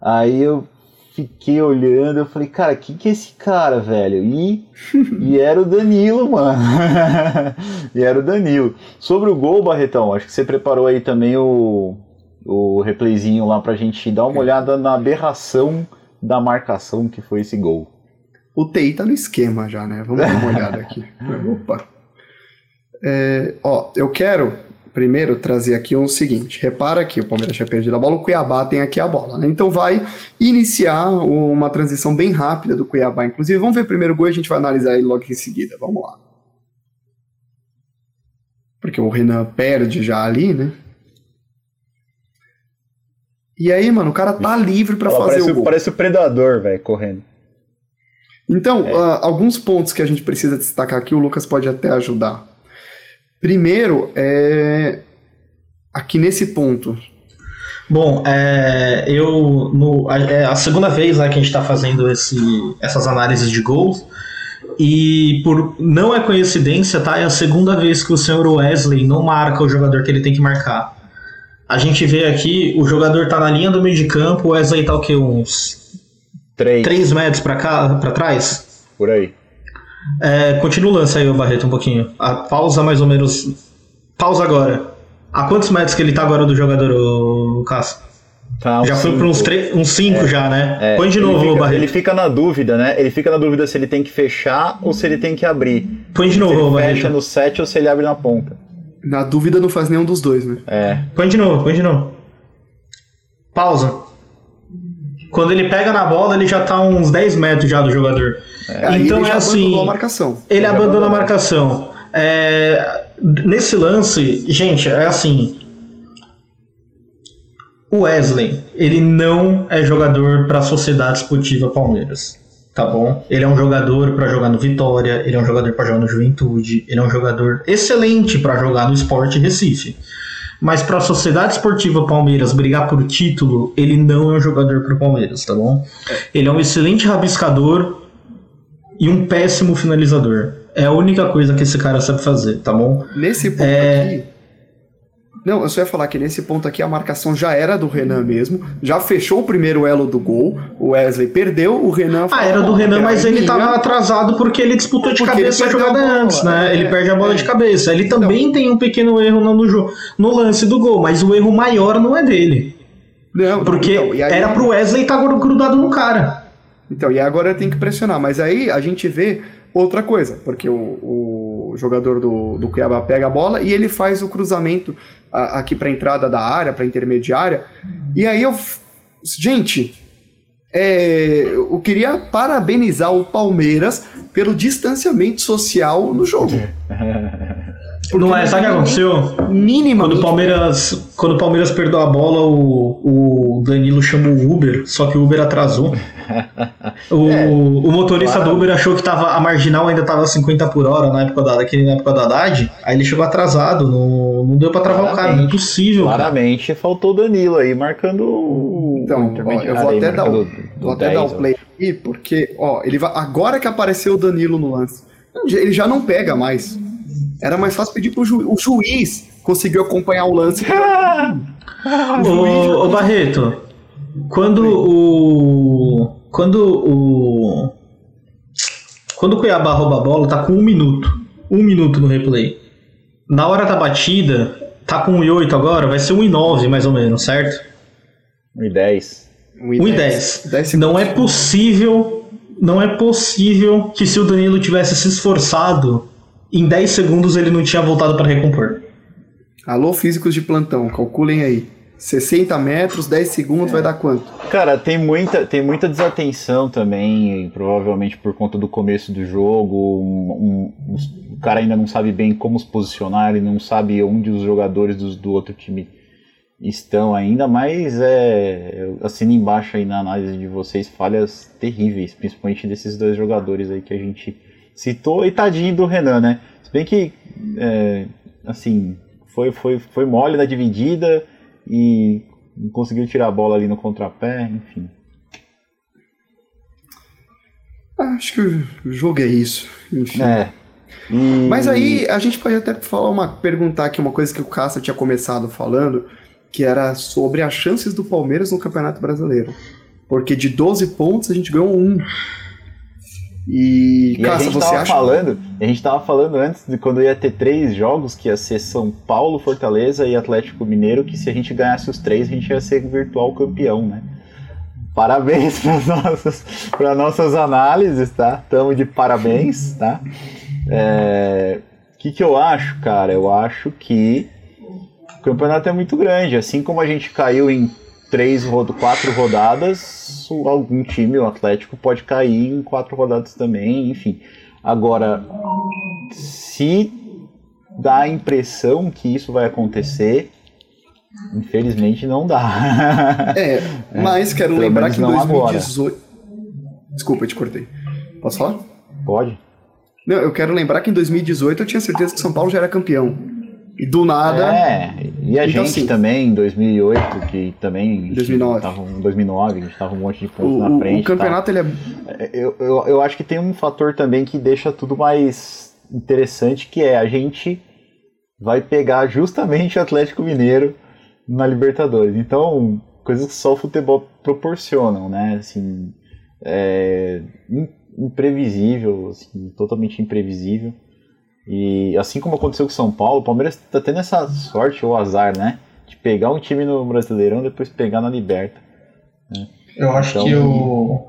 Aí eu fiquei olhando, eu falei, cara, quem que é esse cara, velho? E, e era o Danilo, mano. e era o Danilo. Sobre o gol, Barretão, acho que você preparou aí também o, o replayzinho lá pra gente dar uma olhada na aberração da marcação que foi esse gol. O TI tá no esquema já, né? Vamos dar uma olhada aqui. Opa. É, ó, eu quero primeiro trazer aqui o um seguinte: repara que o Palmeiras tinha perdido a bola, o Cuiabá tem aqui a bola. Né? Então vai iniciar uma transição bem rápida do Cuiabá. Inclusive, vamos ver o primeiro gol e a gente vai analisar ele logo em seguida. Vamos lá. Porque o Renan perde já ali, né? E aí, mano, o cara tá livre para fazer parece, o gol. Parece o predador, velho, correndo. Então, é. uh, alguns pontos que a gente precisa destacar aqui, o Lucas pode até ajudar. Primeiro, é aqui nesse ponto. Bom, é, eu no, é a segunda vez né, que a gente está fazendo esse, essas análises de gols e por não é coincidência, tá? É a segunda vez que o senhor Wesley não marca o jogador que ele tem que marcar. A gente vê aqui, o jogador tá na linha do meio de campo, o Wesley tá o quê? Uns 3, 3 metros para cá, para trás? Por aí. É, continua o lance aí, o Barreto, um pouquinho. A pausa mais ou menos. Pausa agora. A quantos metros que ele tá agora do jogador, o Cássio? Tá, já foi para uns 5 uns cinco é, já, né? É, Põe de novo, fica, Barreto. Ele fica na dúvida, né? Ele fica na dúvida se ele tem que fechar ou se ele tem que abrir. Põe de novo, se ele Barreto. fecha no 7 ou se ele abre na ponta. Na dúvida não faz nenhum dos dois, né? É. Põe de novo, põe de novo. Pausa. Quando ele pega na bola, ele já tá uns 10 metros já do jogador. É, então é assim. A marcação. Ele, ele abandona a marcação. É, nesse lance, gente, é assim. O Wesley, ele não é jogador para a Sociedade Esportiva Palmeiras. Tá bom? Ele é um jogador para jogar no Vitória, ele é um jogador para jogar no Juventude, ele é um jogador excelente para jogar no Esporte Recife. Mas para a Sociedade Esportiva Palmeiras brigar por título, ele não é um jogador para o Palmeiras, tá bom? Ele é um excelente rabiscador e um péssimo finalizador. É a única coisa que esse cara sabe fazer, tá bom? Nesse ponto É. aqui. Não, eu só ia falar que nesse ponto aqui a marcação já era do Renan mesmo. Já fechou o primeiro elo do gol. O Wesley perdeu, o Renan. Ah, falou, era do "Não, Renan, mas ele minha." tava atrasado porque ele disputou de Porque cabeça a jogada a bola, antes, né? é, ele perde a bola é. de cabeça. Ele também Então- tem um pequeno erro no, no, no lance do gol, mas o erro maior não é dele. Não, não, Porque então, e aí- era pro Wesley estar grudado no cara. Então, e agora tem que pressionar. Mas aí a gente vê outra coisa, porque o, o jogador do, do Cuiabá pega a bola e ele faz o cruzamento a- aqui para entrada da área, para intermediária. E aí eu. Gente, é, eu queria parabenizar o Palmeiras pelo distanciamento social no jogo. não é, sabe o que aconteceu? Minimamente. Quando o Palmeiras, quando o Palmeiras perdeu a bola, o, o Danilo chamou o Uber, só que o Uber atrasou. O, É, o motorista claro. do Uber achou que tava, a marginal ainda tava 50 por hora na época da, daquele, na época da Haddad, aí ele chegou atrasado, não, não deu pra travar o cara, não é Claramente. possível. cara. Claramente faltou o Danilo aí, marcando o. Então, o ó, intermediário eu vou aí, até dar o, marcando do vou até dar 10, o play aqui, porque, ó, ele vai, agora que apareceu o Danilo no lance, ele já não pega mais. Era mais fácil pedir pro juiz. O juiz conseguiu acompanhar o lance. O juiz ô Barreto, quando o. Quando o. Quando o Cuiabá rouba a bola, tá com um minuto. Um minuto no replay. Na hora da batida, tá com 1,8 agora, vai ser 1,9 mais ou menos, certo? 1 e 10. 1 e 10. 10 Não é possível. Não é possível que se o Danilo tivesse se esforçado, em 10 segundos ele não tinha voltado para recompor. Alô, físicos de plantão, calculem aí. 60 metros, 10 segundos, vai dar quanto? Cara, tem muita, tem muita desatenção também, provavelmente por conta do começo do jogo. um- um- os- o cara ainda não sabe bem como se posicionar, ele não sabe onde os jogadores dos- do, outro time estão ainda, mas é, eu assino embaixo aí na análise de vocês falhas terríveis, principalmente desses dois jogadores aí que a gente citou, e tadinho do Renan, né? Se bem que, é, assim, foi, foi, foi mole na dividida e conseguiu tirar a bola ali no contrapé, enfim. Ah, acho que o jogo é isso. Enfim. É. E- Mas aí a gente pode até falar uma, perguntar aqui uma coisa que o Cássio tinha começado falando, que era sobre as chances do Palmeiras no Campeonato Brasileiro. Porque de 12 pontos a gente ganhou um. E, E a Cássio, gente você tava acha. falando, a gente tava falando antes de quando ia ter três jogos, que ia ser São Paulo, Fortaleza e Atlético Mineiro, que se a gente ganhasse os três, a gente ia ser virtual campeão, né? Parabéns para nossas, para nossas análises, tá? Tamo de parabéns, tá? É, O que, que eu acho, cara? Eu acho que o campeonato é muito grande. Assim como a gente caiu em três, quatro rodadas, algum time, o Atlético, pode cair em quatro rodadas também, enfim. Agora, se dá a impressão que isso vai acontecer, infelizmente não dá. É, mas quero pelo lembrar que em não agora. 2018. Desculpa, eu te cortei. Posso falar? pode? Não, eu quero lembrar que em 2018 eu tinha certeza que São Paulo já era campeão. E do nada. É, e a Então, gente assim, também, em 2008, que também. a gente 2009. Tava, em 2009, a gente tava um monte de pontos na frente. o campeonato ele é. Eu, eu, eu acho que tem um fator também que deixa tudo mais interessante, que é a gente vai pegar justamente o Atlético Mineiro na Libertadores. Então, coisas que só o futebol proporcionam, né? Assim, é im- imprevisível, assim, totalmente imprevisível. E assim como aconteceu com o São Paulo, o Palmeiras tá tendo essa sorte ou azar, né? De pegar um time no Brasileirão e depois pegar na Liberta. Eu acho Então- que o.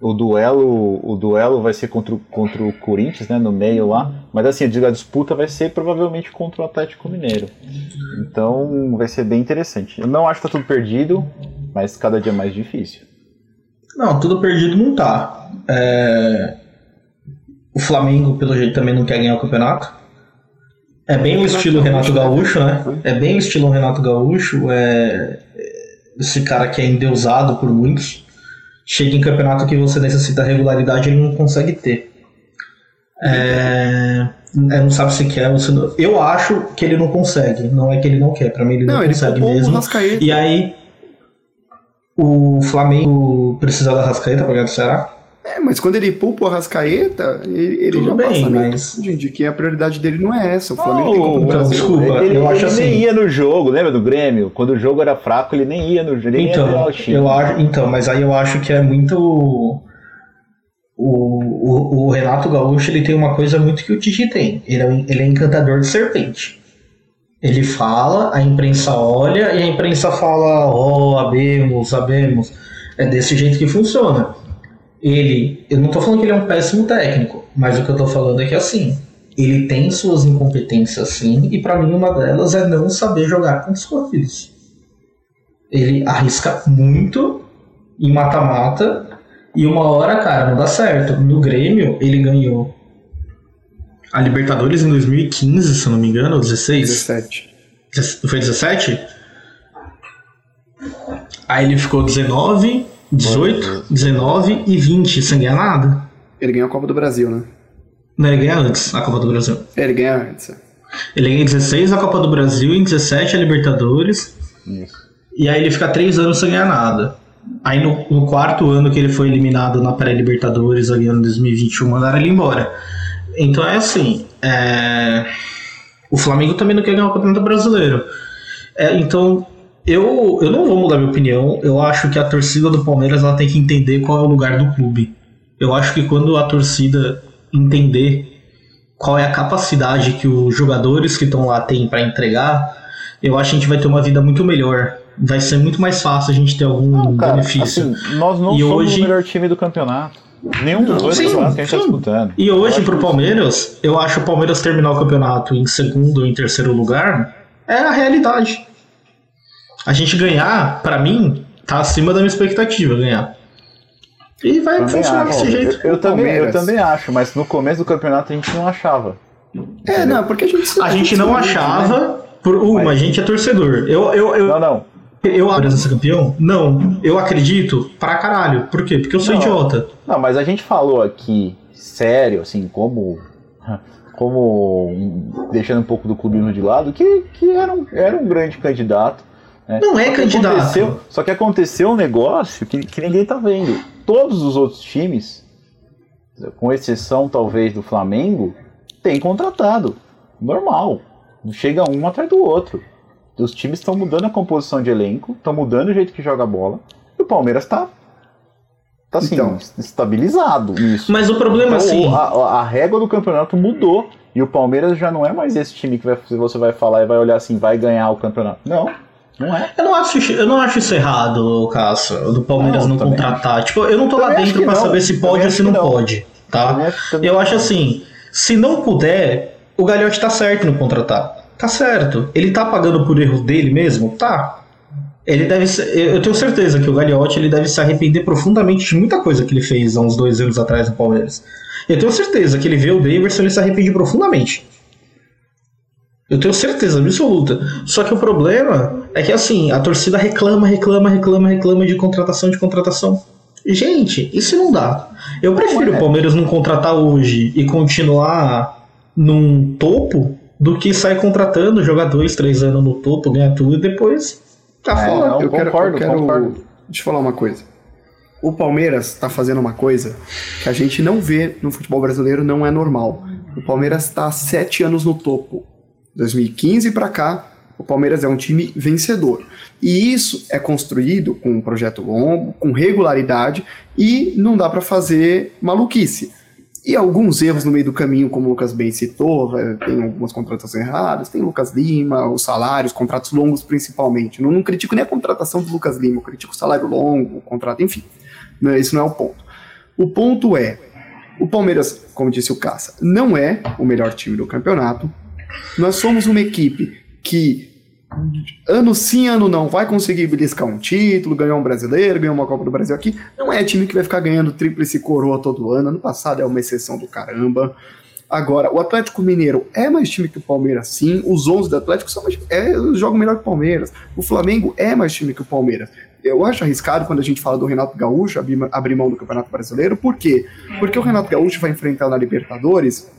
O duelo, o duelo vai ser contra, o- contra o Corinthians, né, no meio lá. Mas assim, eu digo, a disputa vai ser provavelmente contra o Atlético Mineiro. Então vai ser bem interessante. Eu não acho que tá tudo perdido, mas cada dia mais difícil. Não, tudo perdido não tá. É, O Flamengo, pelo jeito, também não quer ganhar o campeonato. É bem o estilo Renato Gaúcho, né? É bem o estilo Renato Gaúcho. É... esse cara que é endeusado por muitos, chega em campeonato que você necessita regularidade, ele não consegue ter. É, é, não sabe se quer ou se não. Eu acho que ele não consegue. Não é que ele não quer. Pra mim, ele não, não ele consegue mesmo. E aí, o Flamengo precisa da Rascaeta pra ganhar do Ceará? É, mas quando ele poupa o Arrascaeta, ele, ele já bem, passa mas... de que a prioridade dele não é essa. O Flamengo oh, tem como então, Desculpa, ele, eu ele acho assim. nem ia no jogo, lembra do Grêmio? Quando o jogo era fraco, ele nem ia no jogo. Então, eu acho, então, mas aí eu acho que é muito. O, o, o, Renato Gaúcho ele tem uma coisa muito que o Titi tem. Ele é, ele é encantador de serpente. Ele fala, a imprensa olha e a imprensa fala, oh, sabemos, sabemos. É desse jeito que funciona ele, eu não tô falando que ele é um péssimo técnico, mas o que eu tô falando é que assim, ele tem suas incompetências sim, e para mim uma delas é não saber jogar com os filhos. Ele arrisca muito em mata-mata e uma hora, cara, não dá certo. No Grêmio, ele ganhou a Libertadores em 2015, se não me engano, ou 16? 17. Foi 17? Aí ele ficou 19, 18, 19 e 20 sem ganhar nada. Ele ganhou a Copa do Brasil, né? Não, ele ganha antes a Copa do Brasil. Ele ganha antes. É. Ele ganha em 16 a Copa do Brasil, em 17 a Libertadores. Isso. E aí ele fica 3 anos sem ganhar nada. Aí no, no quarto ano que ele foi eliminado na pré-Libertadores, ali ano 2021, mandaram ele embora. Então é assim. É... O Flamengo também não quer ganhar o Campeonato Brasileiro. É, então eu, eu não vou mudar minha opinião. Eu acho que a torcida do Palmeiras ela tem que entender qual é o lugar do clube. Eu acho que quando a torcida entender qual é a capacidade que os jogadores que estão lá têm para entregar, eu acho que a gente vai ter uma vida muito melhor. Vai ser muito mais fácil a gente ter algum não, cara, benefício. Assim, nós não e somos hoje... o melhor time do campeonato. Nenhum dos dois sim, que a gente está disputando. E hoje, pro Palmeiras, eu acho o Palmeiras terminar o campeonato em segundo ou em terceiro lugar é a realidade. A gente ganhar, para mim, tá acima da minha expectativa ganhar. E vai também funcionar acho. desse jeito. Eu, eu também, eu também acho, mas no começo do campeonato a gente não achava. É, não, porque a gente. A gente não achava. Né? Por uma, mas... a gente é torcedor. Eu, eu, eu, não, não. Eu acho ser campeão? Não. Eu acredito pra caralho. Por quê? Porque eu sou não, idiota. Não, mas a gente falou aqui, sério, assim, como. Como. Deixando um pouco do clubismo de lado, que, que era, um, era um grande candidato. É. Não é candidato. Só que aconteceu um negócio que, que ninguém tá vendo. Todos os outros times, com exceção talvez do Flamengo, têm contratado. Normal. Chega um atrás do outro. Os times estão mudando a composição de elenco, estão mudando o jeito que joga a bola. E o Palmeiras está tá assim, então, estabilizado nisso. Mas o problema então, assim. A, a, régua do campeonato mudou. E o Palmeiras já não é mais esse time que vai, você vai falar e vai olhar assim, vai ganhar o campeonato. Não. Não é? Eu não acho, eu não acho isso errado, Cássio, do Palmeiras não, não contratar. Acho. Tipo, eu não tô também lá dentro pra não. saber se pode ou se não, não, pode, tá? Também eu acho assim, se não puder, o Galhote tá certo no contratar. Tá certo. Ele tá pagando por erro dele mesmo? Tá. Ele deve ser, eu tenho certeza que o Gagliotti ele deve se arrepender profundamente de muita coisa que ele fez há uns dois anos atrás no Palmeiras. Eu tenho certeza que ele vê o Davidson e ele se arrepende profundamente. Eu tenho certeza absoluta. Só que o problema é que assim, a torcida reclama, reclama, reclama, reclama de contratação de contratação. Gente, isso não dá. Eu prefiro o é. Palmeiras não contratar hoje e continuar num topo do que sair contratando, jogar dois, três anos no topo, ganhar tudo e depois tá é, fora. eu, quero, concordo, eu quero. Concordo. Deixa eu falar uma coisa. O Palmeiras está fazendo uma coisa que a gente não vê no futebol brasileiro, não é normal. O Palmeiras está há sete anos no topo 2015 para cá, o Palmeiras é um time vencedor. E isso é construído com um projeto longo, com regularidade e não dá para fazer maluquice. E alguns erros no meio do caminho, como o Lucas bem citou, tem algumas contratações erradas, tem Lucas Lima, os salários, contratos longos principalmente. Não, não critico nem a contratação do Lucas Lima, eu critico o salário longo, o contrato, enfim. Não, esse não é o ponto. O ponto é, o Palmeiras, como disse o Caça, não é o melhor time do campeonato, nós somos uma equipe que ano sim, ano não, vai conseguir beliscar um título, ganhar um brasileiro, ganhar uma Copa do Brasil aqui. Não é time que vai ficar ganhando tríplice coroa todo ano. Ano passado é uma exceção do caramba. Agora, o Atlético Mineiro é mais time que o Palmeiras, sim. Os 11 do Atlético são mais, é, jogam melhor que o Palmeiras. O Flamengo é mais time que o Palmeiras. eu acho arriscado quando a gente fala do Renato Gaúcho abrir, abrir mão do Campeonato Brasileiro. Por quê? Porque o Renato Gaúcho vai enfrentar na Libertadores,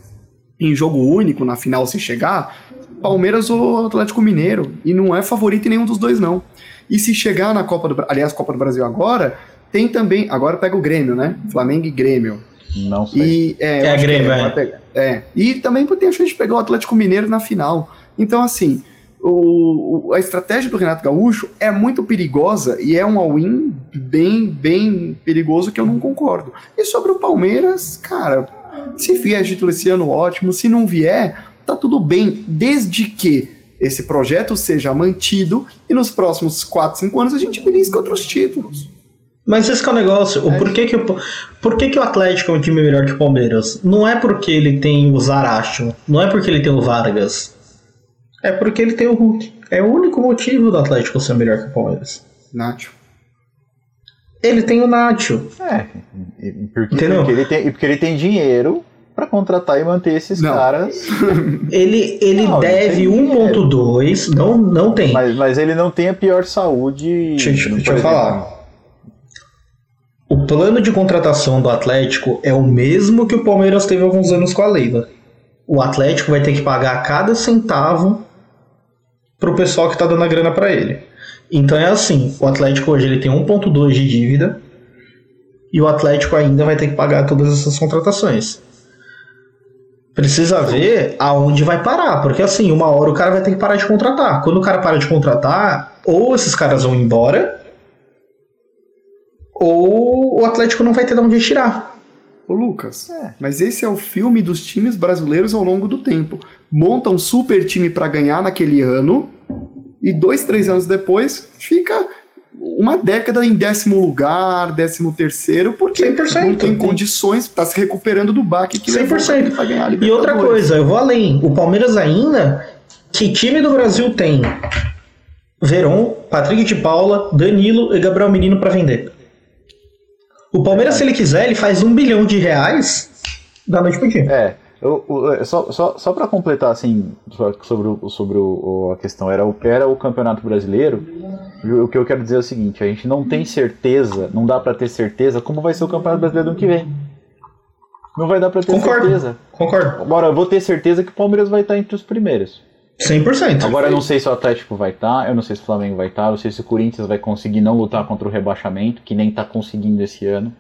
em jogo único, na final se chegar, Palmeiras ou Atlético Mineiro. E não é favorito em nenhum dos dois, não. E se chegar na Copa do Aliás, Copa do Brasil agora, tem também. Agora pega o Grêmio, né? Flamengo e Grêmio. Não sei. E, é, É Grêmio, é. é. E também tem a chance de pegar o Atlético Mineiro na final. Então, assim, o, o- a estratégia do Renato Gaúcho é muito perigosa e é um all-in bem, bem perigoso que eu não concordo. E sobre o Palmeiras, cara, se vier título esse ano, ótimo. Se não vier, tá tudo bem, desde que esse projeto seja mantido e nos próximos 4, 5 anos a gente belisca outros títulos. Mas esse que é o negócio. O porquê, que o, por que, que o Atlético é um time melhor que o Palmeiras? Não é porque ele tem o Zaracho, não é porque ele tem o Vargas. É porque ele tem o Hulk. É o único motivo do Atlético ser melhor que o Palmeiras. Nacho. Ele tem o Nacho. É, e- porque, porque ele tem, porque ele tem dinheiro pra contratar e manter esses Não. caras. Ele, ele Não, deve tem dinheiro. 1.2, não, não tem. Mas, mas ele não tem a pior saúde. Deixa, deixa- eu falar. O plano de contratação do Atlético é o mesmo que o Palmeiras teve há alguns anos com a Leila. O Atlético vai ter que pagar cada centavo pro pessoal que tá dando a grana para ele. Então é assim, o Atlético hoje ele tem 1.2 de dívida e o Atlético ainda vai ter que pagar todas essas contratações. Precisa ver aonde vai parar, porque assim, uma hora o cara vai ter que parar de contratar. Quando o cara para de contratar, ou esses caras vão embora, ou o Atlético não vai ter de onde tirar. Ô Lucas, É. mas esse é o filme dos times brasileiros ao longo do tempo. Monta um super time pra ganhar naquele ano e dois, três anos depois fica uma década em décimo lugar, décimo terceiro, porque 100%. não tem condições, tá se recuperando do baque que levou 100%. pra ganhar a E outra coisa, eu vou além. O Palmeiras ainda, que time do Brasil tem Veron, Patrick de Paula, Danilo e Gabriel Menino pra vender? O Palmeiras, se ele quiser, ele faz um bilhão de reais da noite pro dia. É, eu, eu- só, só, só para completar assim so- sobre, o, sobre o, a questão, era o, era o Campeonato Brasileiro. O que eu quero dizer é o seguinte: a gente não tem certeza, não dá para ter certeza como vai ser o Campeonato Brasileiro do ano que vem. Não vai dar para ter Concordo. certeza. Concordo. Agora, eu vou ter certeza que o Palmeiras vai estar entre os primeiros. 100%. Agora, eu não sei se o Atlético vai estar, eu não sei se o Flamengo vai estar, eu não sei se o Corinthians vai conseguir não lutar contra o rebaixamento, que nem tá conseguindo esse ano.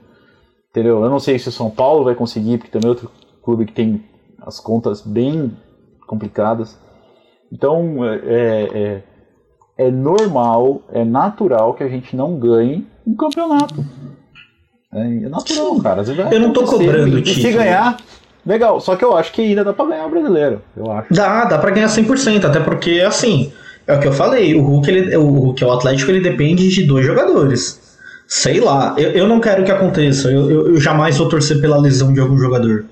Entendeu? Eu não sei se o São Paulo vai conseguir, porque também é outro clube que tem as contas bem complicadas. Então, é, é, é normal, é natural que a gente não ganhe um campeonato. É, é natural, cara. Eu não tô cobrando se título. ganhar, legal. Só que eu acho que ainda dá pra ganhar o brasileiro. Eu acho. Dá, dá pra ganhar 100%, até porque, assim, é o que eu falei, o Hulk, ele, o Hulk, o Atlético, ele depende de dois jogadores. Sei lá, eu, eu não quero que aconteça, eu, eu, eu jamais vou torcer pela lesão de algum jogador.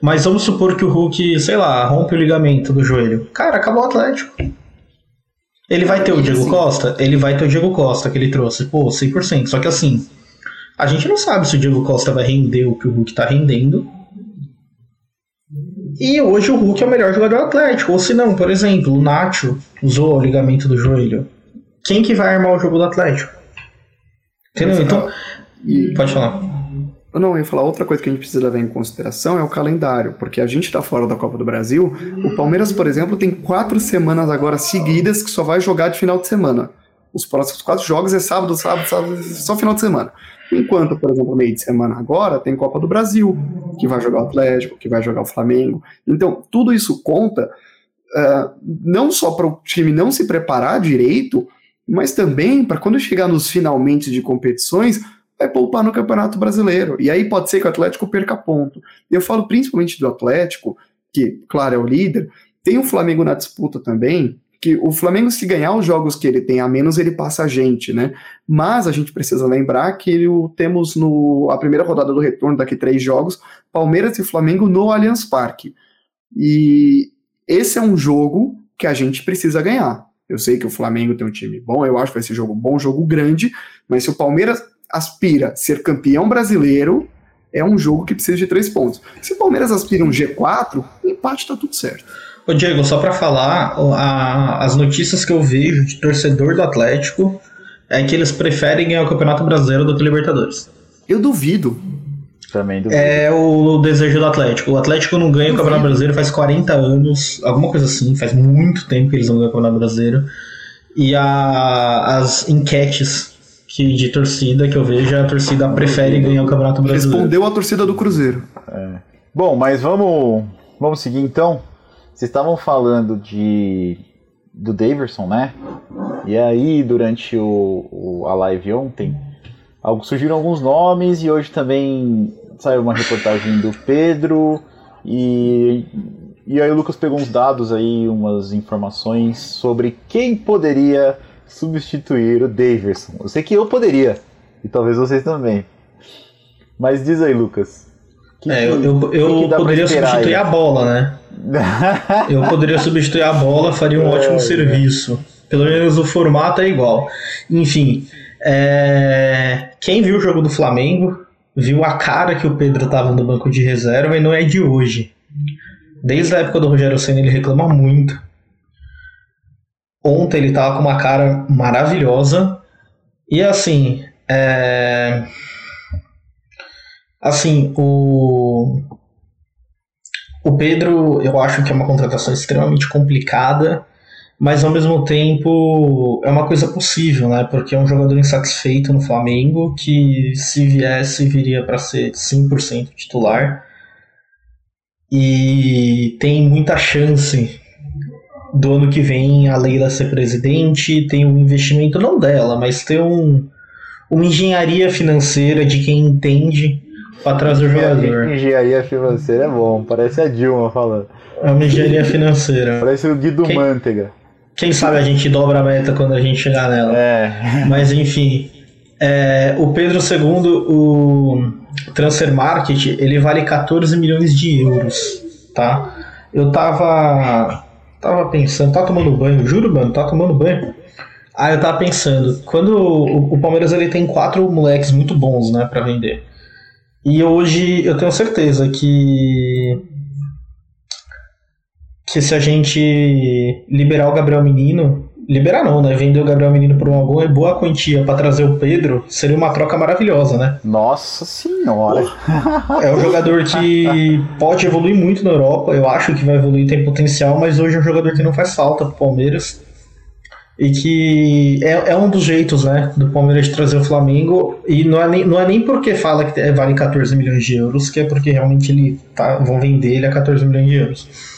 Mas vamos supor que o Hulk, sei lá, rompe o ligamento do joelho. Cara, acabou o Atlético. Ele vai ter o Diego Sim. Costa? Ele vai ter o Diego Costa que ele trouxe, pô, 100%. Só que assim, a gente não sabe se o Diego Costa vai render o que o Hulk tá rendendo. E hoje o Hulk é o melhor jogador do Atlético. Ou se não, por exemplo, o Nacho usou o ligamento do joelho. Quem que vai armar o jogo do Atlético? Entendeu? Então, pode falar. Não, eu ia falar outra coisa que a gente precisa levar em consideração é o calendário, porque a gente tá fora da Copa do Brasil. O Palmeiras, por exemplo, tem quatro semanas agora seguidas que só vai jogar de final de semana. Os próximos quatro jogos é sábado, sábado, sábado, só final de semana. Enquanto, por exemplo, meio de semana agora tem Copa do Brasil, que vai jogar o Atlético, que vai jogar o Flamengo. Então, tudo isso conta ah, não só para o time não se preparar direito, mas também para quando chegar nos finalmente de competições, vai poupar no Campeonato Brasileiro. E aí pode ser que o Atlético perca ponto. Eu falo principalmente do Atlético, que, claro, é o líder. Tem o Flamengo na disputa também, que o Flamengo, se ganhar os jogos que ele tem a menos, ele passa a gente, né? Mas a gente precisa lembrar que o, temos no, a primeira rodada do retorno, daqui três jogos, Palmeiras e Flamengo no Allianz Parque. E esse é um jogo que a gente precisa ganhar. Eu sei que o Flamengo tem um time bom, eu acho que vai ser jogo bom, jogo grande, mas se o Palmeiras aspira ser campeão brasileiro, é um jogo que precisa de três pontos. Se o Palmeiras aspira um G4, empate tá tudo certo. Ô Diego, só pra falar, a- as notícias que eu vejo de torcedor do Atlético é que eles preferem ganhar o Campeonato Brasileiro do que o Libertadores. Eu duvido. Também do É o desejo do Atlético. O Atlético não ganha o Campeonato Brasileiro faz 40 anos, alguma coisa assim, faz muito tempo que eles não ganham o Campeonato Brasileiro. E a- as enquetes que, de torcida que eu vejo, a torcida prefere ganhar o Campeonato Brasileiro. Respondeu a torcida do Cruzeiro. Bom, mas vamos, vamos seguir então. Vocês estavam falando de do Daverson, né? E aí, durante o, o- a live ontem, algo- surgiram alguns nomes e hoje também saiu uma reportagem do Pedro e, e aí o Lucas pegou uns dados aí, umas informações sobre quem poderia substituir o Daverson. Eu sei que eu poderia, e talvez vocês também. Mas diz aí, Lucas. Que- É, eu, eu, eu poderia substituir aí? a bola, né? Eu poderia substituir a bola, faria um É, ótimo é. serviço. Pelo menos o formato é igual. Enfim, é, quem viu o jogo do Flamengo viu a cara que o Pedro tava no banco de reserva e não é de hoje. Desde a época do Rogério Senna ele reclama muito. Ontem ele tava com uma cara maravilhosa. E assim, é... assim, o o Pedro, eu acho que é uma contratação extremamente complicada, mas ao mesmo tempo é uma coisa possível, né? Porque é um jogador insatisfeito no Flamengo que se viesse viria para ser 100% titular. E tem muita chance do ano que vem a Leila ser presidente, tem um investimento não dela, mas ter um, uma engenharia financeira de quem entende para trazer o jogador. Engenharia financeira é bom, parece a Dilma falando. É uma engenharia financeira. Parece o Guido Quem- Mantega. Quem sabe a gente dobra a meta quando a gente chegar nela. É. Mas enfim, é, o Pedro II, o Transfer Market, ele vale 14 milhões de euros, tá? Eu tava, tava pensando, tá tomando banho, juro, mano, tá tomando banho. Aí eu tava pensando, quando o, o Palmeiras ele tem quatro moleques muito bons, né, pra vender. E hoje eu tenho certeza que que se a gente liberar o Gabriel Menino, liberar não, né? Vender o Gabriel Menino por uma boa, boa quantia pra trazer o Pedro, seria uma troca maravilhosa, né? Nossa senhora. É um jogador que pode evoluir muito na Europa, eu acho que vai evoluir, tem potencial, mas hoje é um jogador que não faz falta pro Palmeiras. E que é, é um dos jeitos, né, do Palmeiras de trazer o Flamengo. E não é nem, não é nem porque fala que é- vale 14 milhões de euros, que é porque realmente ele tá, vão vender ele a 14 milhões de euros.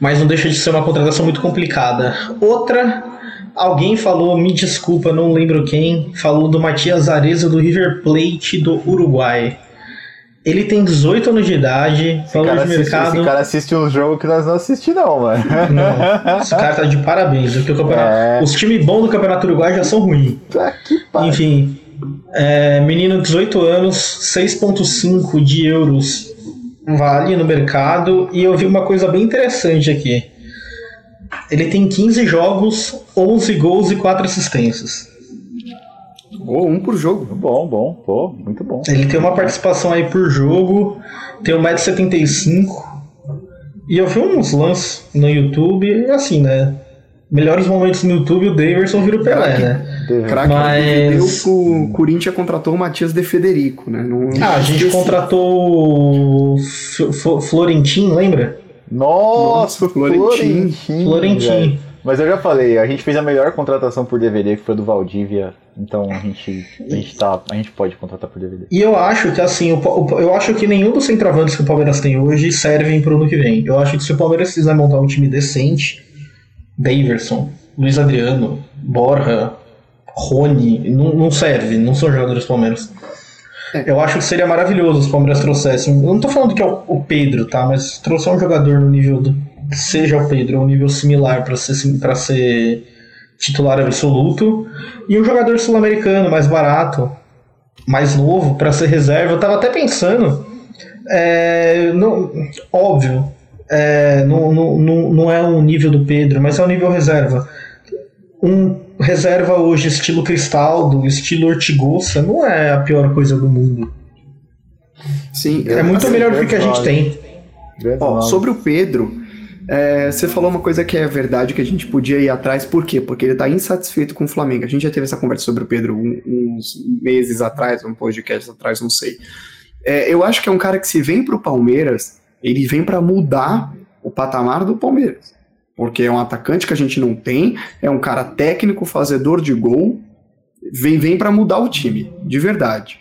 Mas não deixa de ser uma contratação muito complicada. Outra, alguém falou, me desculpa, não lembro quem, falou do Matias Areza do River Plate do Uruguai. Ele tem 18 anos de idade, Esse valor de assiste, mercado. esse cara assiste um jogo que nós não assistimos, não, mano. Não, esse cara tá de parabéns. Porque o campeonato- É. Os times bons do Campeonato Uruguai já são ruins. Tá. Enfim, é, menino de 18 anos, 6,5 de euros vale no mercado. E eu vi uma coisa bem interessante aqui. Ele tem 15 jogos, 11 gols e 4 assistências. Ou um por jogo. Bom, bom, pô, muito bom. Ele tem uma participação aí por jogo, tem 1,75m. E eu vi uns lances no YouTube, e assim, né? Melhores momentos no YouTube, o Daverson vira o Pelé, né? Craque Mas- o Corinthians contratou o Matias De Federico, né? Não- Ah, a gente esqueci. contratou o F- F- Florentin, lembra? Nossa, Nossa, Florentin. Florentin. Mas eu já falei, a gente fez a melhor contratação por DVD, que foi do Valdívia. Então a gente, a gente, tá, a gente pode contratar por DVD. E eu acho que assim, o- eu acho que nenhum dos centroavantes que o Palmeiras tem hoje servem pro ano que vem. Eu acho que se o Palmeiras quiser montar um time decente, Daverson, Luiz Adriano, Borja, Rony, não, não serve, não são jogadores do Palmeiras. É. Eu acho que seria maravilhoso se o Palmeiras trouxessem. Eu não tô falando que é o, Pedro, tá? Mas trouxer um jogador no nível do. que seja o Pedro, um nível similar para ser, pra ser titular absoluto. E um jogador sul-americano mais barato, mais novo, para ser reserva. Eu tava até pensando. é, não- óbvio, é, não, não, não, não é o nível do Pedro, mas é o nível reserva. Um reserva hoje estilo Cristaldo, estilo Ortigosa, não é a pior coisa do mundo. Sim, É muito assim, melhor do que a gente tem. Ó, sobre o Pedro, É, você falou uma coisa que é verdade, que a gente podia ir atrás, por quê? Porque ele tá insatisfeito com o Flamengo. A gente já teve essa conversa sobre o Pedro um, uns meses atrás, um podcast atrás, não sei. É, eu acho que é um cara que se vem pro Palmeiras, ele vem para mudar o patamar do Palmeiras. Porque é um atacante que a gente não tem, é um cara técnico, fazedor de gol, vem, vem para mudar o time, de verdade.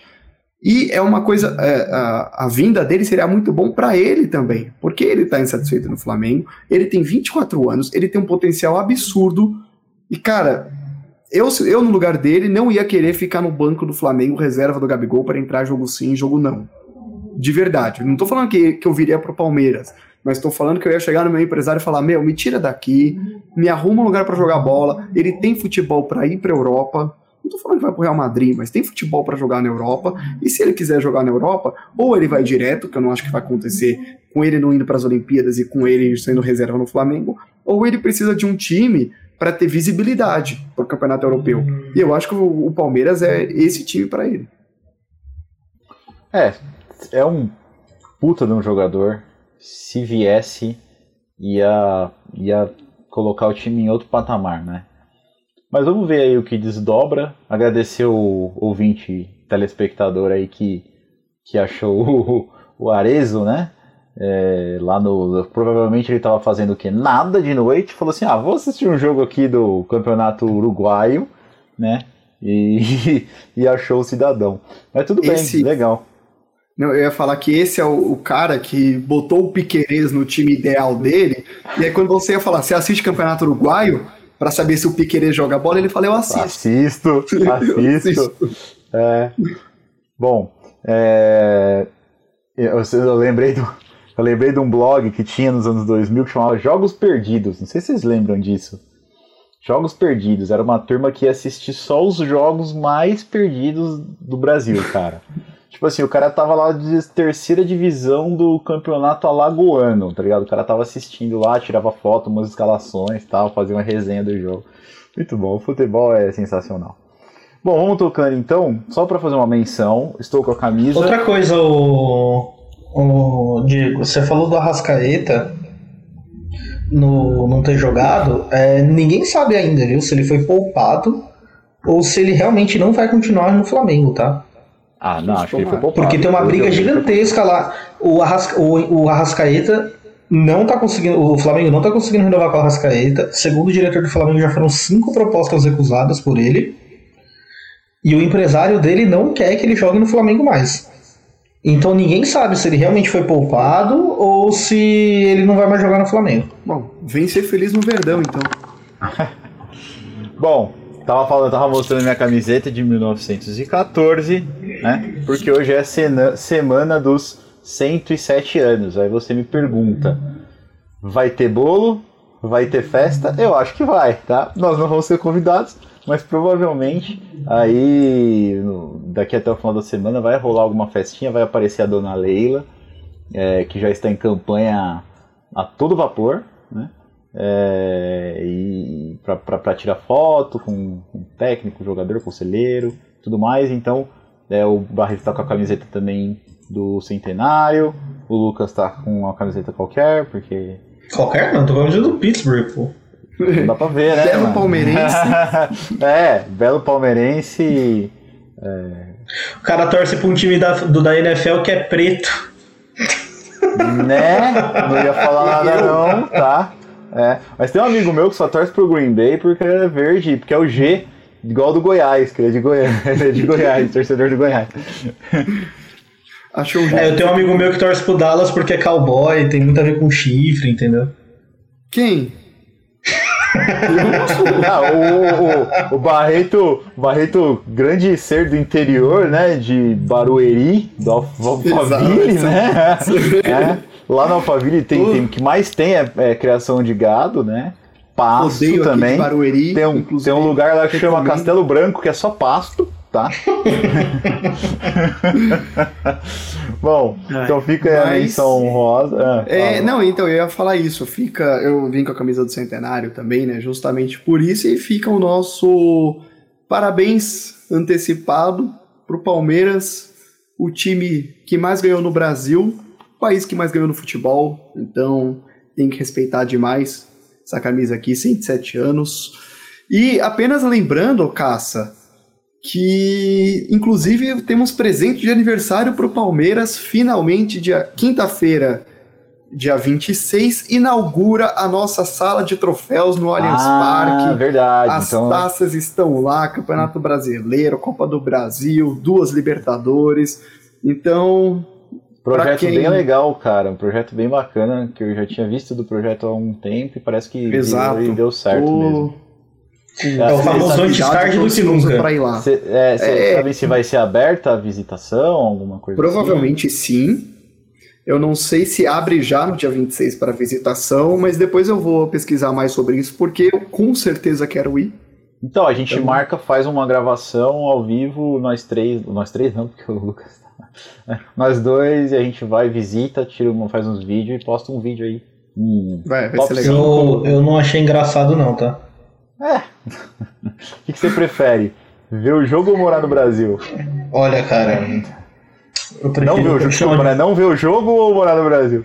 E é uma coisa, é, a, a, vinda dele seria muito bom para ele também, porque ele está insatisfeito no Flamengo, ele tem 24 anos, ele tem um potencial absurdo, e cara, eu, eu no lugar dele não ia querer ficar no banco do Flamengo, reserva do Gabigol, para entrar jogo sim, jogo não. De verdade, não tô falando que, que eu viria pro Palmeiras, mas estou falando que eu ia chegar no meu empresário e falar: Meu, me tira daqui, me arruma um lugar para jogar bola. Ele tem futebol para ir para Europa. Não tô falando que vai pro Real Madrid, mas tem futebol para jogar na Europa. E se ele quiser jogar na Europa, ou ele vai direto, que eu não acho que vai acontecer com ele não indo para as Olimpíadas e com ele sendo reserva no Flamengo, ou ele precisa de um time para ter visibilidade para o Campeonato Europeu. E eu acho que o, o Palmeiras é esse time para ele. É, é um puta de um jogador. Se viesse, ia, ia colocar o time em outro patamar, né? Mas vamos ver aí o que desdobra. Agradecer o ouvinte telespectador aí que, que achou o, o Arezo, né? É, lá no. Provavelmente ele estava fazendo o quê? Nada de noite. Falou assim: ah, vou assistir um jogo aqui do Campeonato Uruguaio, né? E, e achou o cidadão. Mas tudo esse, bem, legal. Não, eu ia falar que esse é o, o cara que botou o Piquerez no time ideal dele. E aí, quando você ia falar, você assiste Campeonato Uruguaio? para saber se o Piquerez joga bola, ele falou, eu assisto. Assisto, assisto. é. Bom, é, eu, eu, lembrei do, eu lembrei de um blog que tinha nos anos 2000 que chamava Jogos Perdidos. Não sei se vocês lembram disso. Jogos Perdidos. Era uma turma que ia assistir só os jogos mais perdidos do Brasil, cara. Tipo assim, o cara tava lá de terceira divisão do campeonato alagoano, tá ligado? O cara tava assistindo lá, tirava foto, umas escalações tal, fazia uma resenha do jogo. Muito bom, o futebol é sensacional. Bom, vamos tocando então, só para fazer uma menção, estou com a camisa. Outra coisa, o, o Diego, você falou do Arrascaeta no não ter jogado, é, ninguém sabe ainda, viu, se ele foi poupado ou se ele realmente não vai continuar no Flamengo, tá? Ah, não, acho que ele foi poupado. Porque tem uma briga gigantesca lá. O, Arrasca, o, o Arrascaeta não tá conseguindo. O Flamengo não tá conseguindo renovar com o Arrascaeta. Segundo o diretor do Flamengo, já foram cinco propostas recusadas por ele. E o empresário dele não quer que ele jogue no Flamengo mais. Então ninguém sabe se ele realmente foi poupado ou se ele não vai mais jogar no Flamengo. Bom, vem ser feliz no Verdão, então. Bom, Tava falando, tava mostrando minha camiseta de 1914, né? Porque hoje é cena, semana dos 107 anos. Aí você me pergunta: vai ter bolo? Vai ter festa? Eu acho que vai, tá? Nós não vamos ser convidados, mas provavelmente aí daqui até o final da semana vai rolar alguma festinha, vai aparecer a dona Leila, é, que já está em campanha a todo vapor, né? É, e para tirar foto com, com técnico, jogador, conselheiro, tudo mais. Então, é, o Barreto está com a camiseta também do Centenário, o Lucas está com uma camiseta qualquer, porque. Qualquer? Não, tô com a camiseta do Pittsburgh, pô. Não dá pra ver, né? Belo mano? palmeirense. é, belo palmeirense. É... O cara torce pra um time da, do, da NFL que é preto. Né? Não ia falar nada, não, tá? É, mas tem um amigo meu que só torce pro Green Bay porque é verde, porque é o G, igual do Goiás, que ele é de Goiás, ele é de Goiás, torcedor do Goiás. Achou é, eu tenho um amigo meu que torce pro Dallas porque é cowboy, tem muito a ver com chifre, entendeu? Quem? ah, o, o, o, Barreto, Barreto, grande ser do interior, né? De Barueri, do Alphaville, né? é. Lá no Alphaville tem, tem o que mais tem é, é, criação de gado, né? Pasto Odeio também. Barueri, tem, um, tem um lugar lá que chama também. Castelo Branco, que é só pasto, tá? Bom, Ai, então fica mas... a menção rosa. Ah, é, não, então eu ia falar isso. Fica, eu vim com a camisa do centenário também, né? Justamente por isso e fica o nosso parabéns antecipado pro Palmeiras, o time que mais ganhou no Brasil país que mais ganhou no futebol, então tem que respeitar demais essa camisa aqui, 107 anos. E apenas lembrando, Caça, que inclusive temos presente de aniversário para o Palmeiras, finalmente, dia quinta-feira, dia 26, inaugura a nossa sala de troféus no Allianz ah, Parque. verdade. As então... taças estão lá, Campeonato Brasileiro, Copa do Brasil, duas Libertadores. Então, Projeto quem- bem legal, cara. Um projeto bem bacana, que eu já tinha visto do projeto há um tempo e parece que e deu certo Tô- mesmo. É o famoso antes tarde do que nunca. Pra ir lá. Cê, é, cê É. sabe se vai ser aberta a visitação, alguma coisa Provavelmente sim. Eu não sei se abre já no dia 26 para visitação, mas depois eu vou pesquisar mais sobre isso, porque eu com certeza quero ir. assim? Então, a gente Então- marca, faz uma gravação ao vivo, nós três. Nós três não, porque o Lucas. Nós dois, e a gente vai, visita, tira uma, faz uns vídeos e posta um vídeo aí. Hum. Vai, vai ser legal. Eu, eu não achei engraçado, não, tá? O que, que você prefere? Ver o jogo ou morar no Brasil? Olha, cara. Eu prefiro Não ver o jogo, desculpa, né? Não ver o jogo ou morar no Brasil?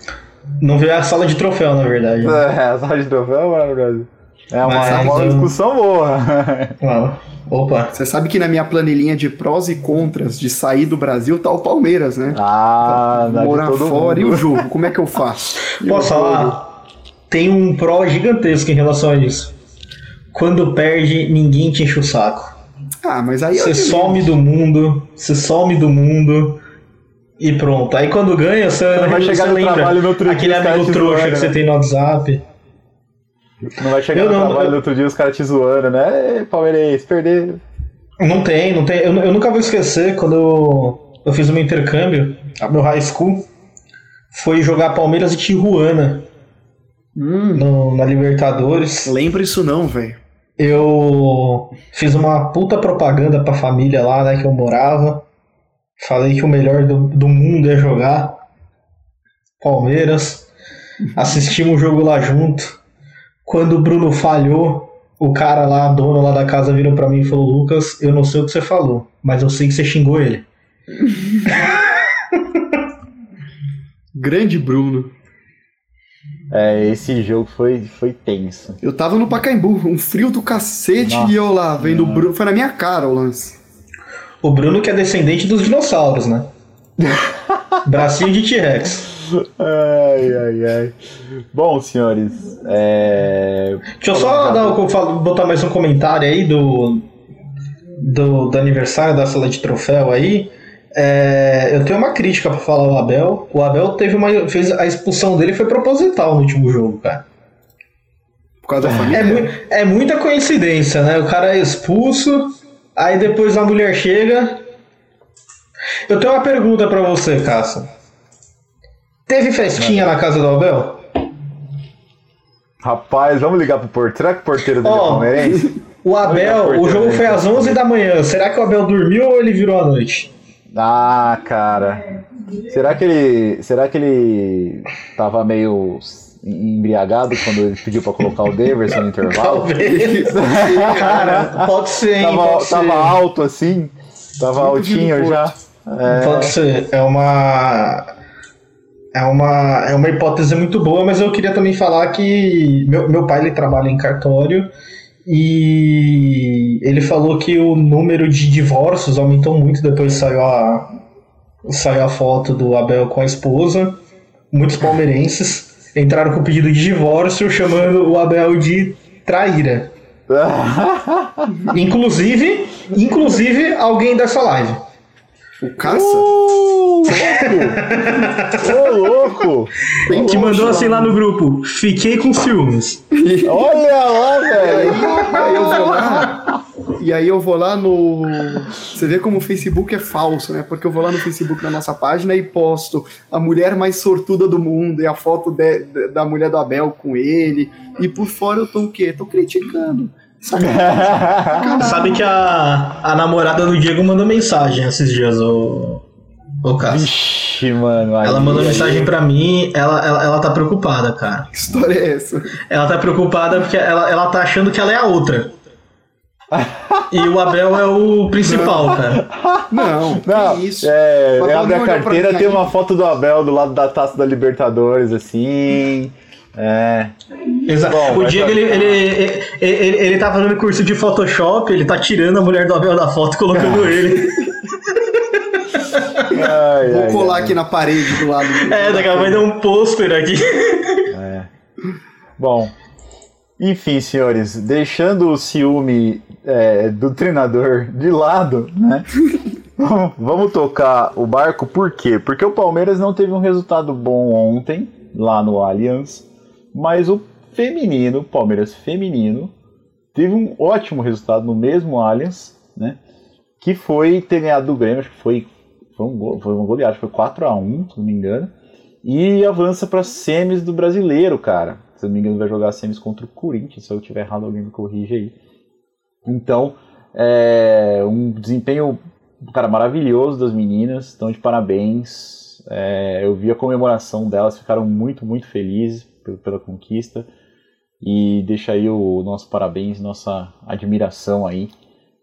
Não ver a sala de troféu, na verdade. É, a sala de troféu ou morar no Brasil? É uma, Mas é uma discussão boa. Ah, opa. Você sabe que na minha planilhinha de prós e contras de sair do Brasil tá o Palmeiras, né? Ah, de Morar fora mundo. e o jogo, como é que eu faço? E Posso falar? Tem um pró gigantesco em relação a isso. Quando perde, ninguém te enche o saco. Ah, mas aí Você eu some do mundo, você some do mundo e pronto. Aí quando ganha, você, vai chegar você no lembra trabalho no outro dia, aquele amigo trouxa que você né? tem no WhatsApp. Não vai chegar Eu no não- trabalho eu- no outro dia os caras te zoando, né? Ei, Palmeirense, perder. Não tem, não tem. Eu, eu nunca vou esquecer quando eu, eu fiz o meu intercâmbio, a meu high school, foi jogar Palmeiras e Tijuana Hum, no, na Libertadores. lembra isso não, velho. Eu fiz uma puta propaganda pra família lá, né, que eu morava. Falei que o melhor do, do mundo é jogar Palmeiras. Assistimos o jogo lá junto. Quando o Bruno falhou, o cara lá, dono lá da casa, virou pra mim e falou: Lucas, eu não sei o que você falou, mas eu sei que você xingou ele. Grande Bruno. É, esse jogo foi, foi tenso. Eu tava no Pacaembu, um frio do cacete Nossa e eu lá vendo o Bruno. Foi na minha cara o lance. O Bruno que é descendente dos dinossauros, né? Bracinho de T-Rex. Ai, ai, ai. Bom, senhores, é... Deixa eu só dar, botar mais um comentário aí do, do, do aniversário da sala de troféu aí. É, eu tenho uma crítica pra falar ao Abel. O Abel teve uma, fez a expulsão dele foi proposital no último jogo, cara. Por causa da família. É, mui- é muita coincidência, né? O cara é expulso, aí depois a mulher chega. Eu tenho uma pergunta pra você, Caça. Teve festinha na casa do Abel? Rapaz, vamos ligar pro porteiro. Será que o porteiro dele é Ó, palmeirense? O Abel, o jogo foi às 11 da manhã. Será que o Abel dormiu ou ele virou à noite? Ah, cara. Será que ele. Será que ele tava meio embriagado quando ele pediu pra colocar o Daverson no intervalo? Talvez. Cara, pode ser, hein? Tava, Pode ser. tava alto assim? Tava altinho já? É, Pode ser. É uma. É uma, é uma hipótese muito boa, mas eu queria também falar que meu, meu pai ele trabalha em cartório e ele falou que o número de divórcios aumentou muito depois que saiu a, saiu a foto do Abel com a esposa. Muitos palmeirenses entraram com pedido de divórcio chamando o Abel de traíra. Inclusive, inclusive alguém dessa live. O caça? Ô, louco! Ô, louco! Bem Que longe mandou assim lá no grupo: Fiquei com ciúmes. Olha lá, aí, velho! aí eu vou lá. E aí eu vou lá no. Você vê como o Facebook é falso, né? Porque eu vou lá no Facebook na nossa página e posto a mulher mais sortuda do mundo e a foto de- de- da mulher do Abel com ele. E por fora eu tô o quê? Tô criticando. Sabe que a, a namorada do Diego mandou mensagem esses dias, o, o Cássio. Vixe, mano. aí- Ela mandou aí- mensagem pra mim, ela, ela, ela tá preocupada, cara. Que história é essa? Ela tá preocupada porque ela, ela tá achando que ela é a outra. E o Abel é o principal, cara. Não, Não, que isso. é, O Abel abre a carteira, tem aí. uma foto do Abel do lado da taça da Libertadores, assim. É. Exato. Bom, o Diego, tá- ele, ele, ele, ele, ele tá fazendo curso de Photoshop, ele tá tirando a mulher do Abel da foto e colocando ele. Ai, Vou ai, colar ai. aqui na parede do lado. do- É, daqui a pouco vai dar um pôster aqui. Bom, enfim, senhores, deixando o ciúme é, do treinador de lado, né? Vamos tocar o barco, por quê? Porque o Palmeiras não teve um resultado bom ontem, lá no Allianz, mas o feminino, Palmeiras feminino, teve um ótimo resultado no mesmo Allianz, né? Que foi ter ganhado do Grêmio, acho que foi, foi um gol, foi uma goleada, acho que foi 4x1, se não me engano. E avança para semis do brasileiro, cara. Se não me engano, vai jogar semis contra o Corinthians. Se eu tiver errado, alguém me corrige aí. Então, é um desempenho, cara, maravilhoso das meninas. Estão de parabéns. É, eu vi a comemoração delas, ficaram muito, muito felizes pela conquista. E deixa aí o nosso parabéns, nossa admiração aí.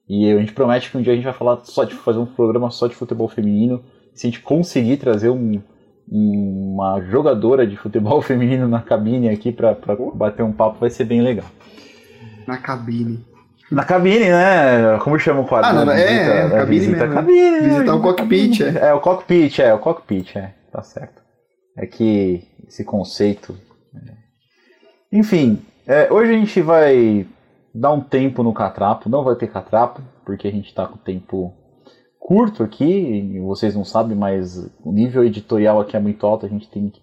E a gente promete que um dia a gente vai falar só de fazer um programa só de futebol feminino. Se a gente conseguir trazer um, uma jogadora de futebol feminino na cabine aqui pra, pra bater um papo, vai ser bem legal. Na cabine. Na cabine, né? Como chama o quadro? Ah, não, é, é, da cabine visita mesmo, à cabine, né? Visitar o cockpit, é. É, o cockpit, é, o cockpit, é, tá certo. É que esse conceito. Enfim, é, hoje a gente vai dar um tempo no catrapo, não vai ter catrapo, porque a gente tá com tempo curto aqui, e vocês não sabem, mas o nível editorial aqui é muito alto, a gente tem que,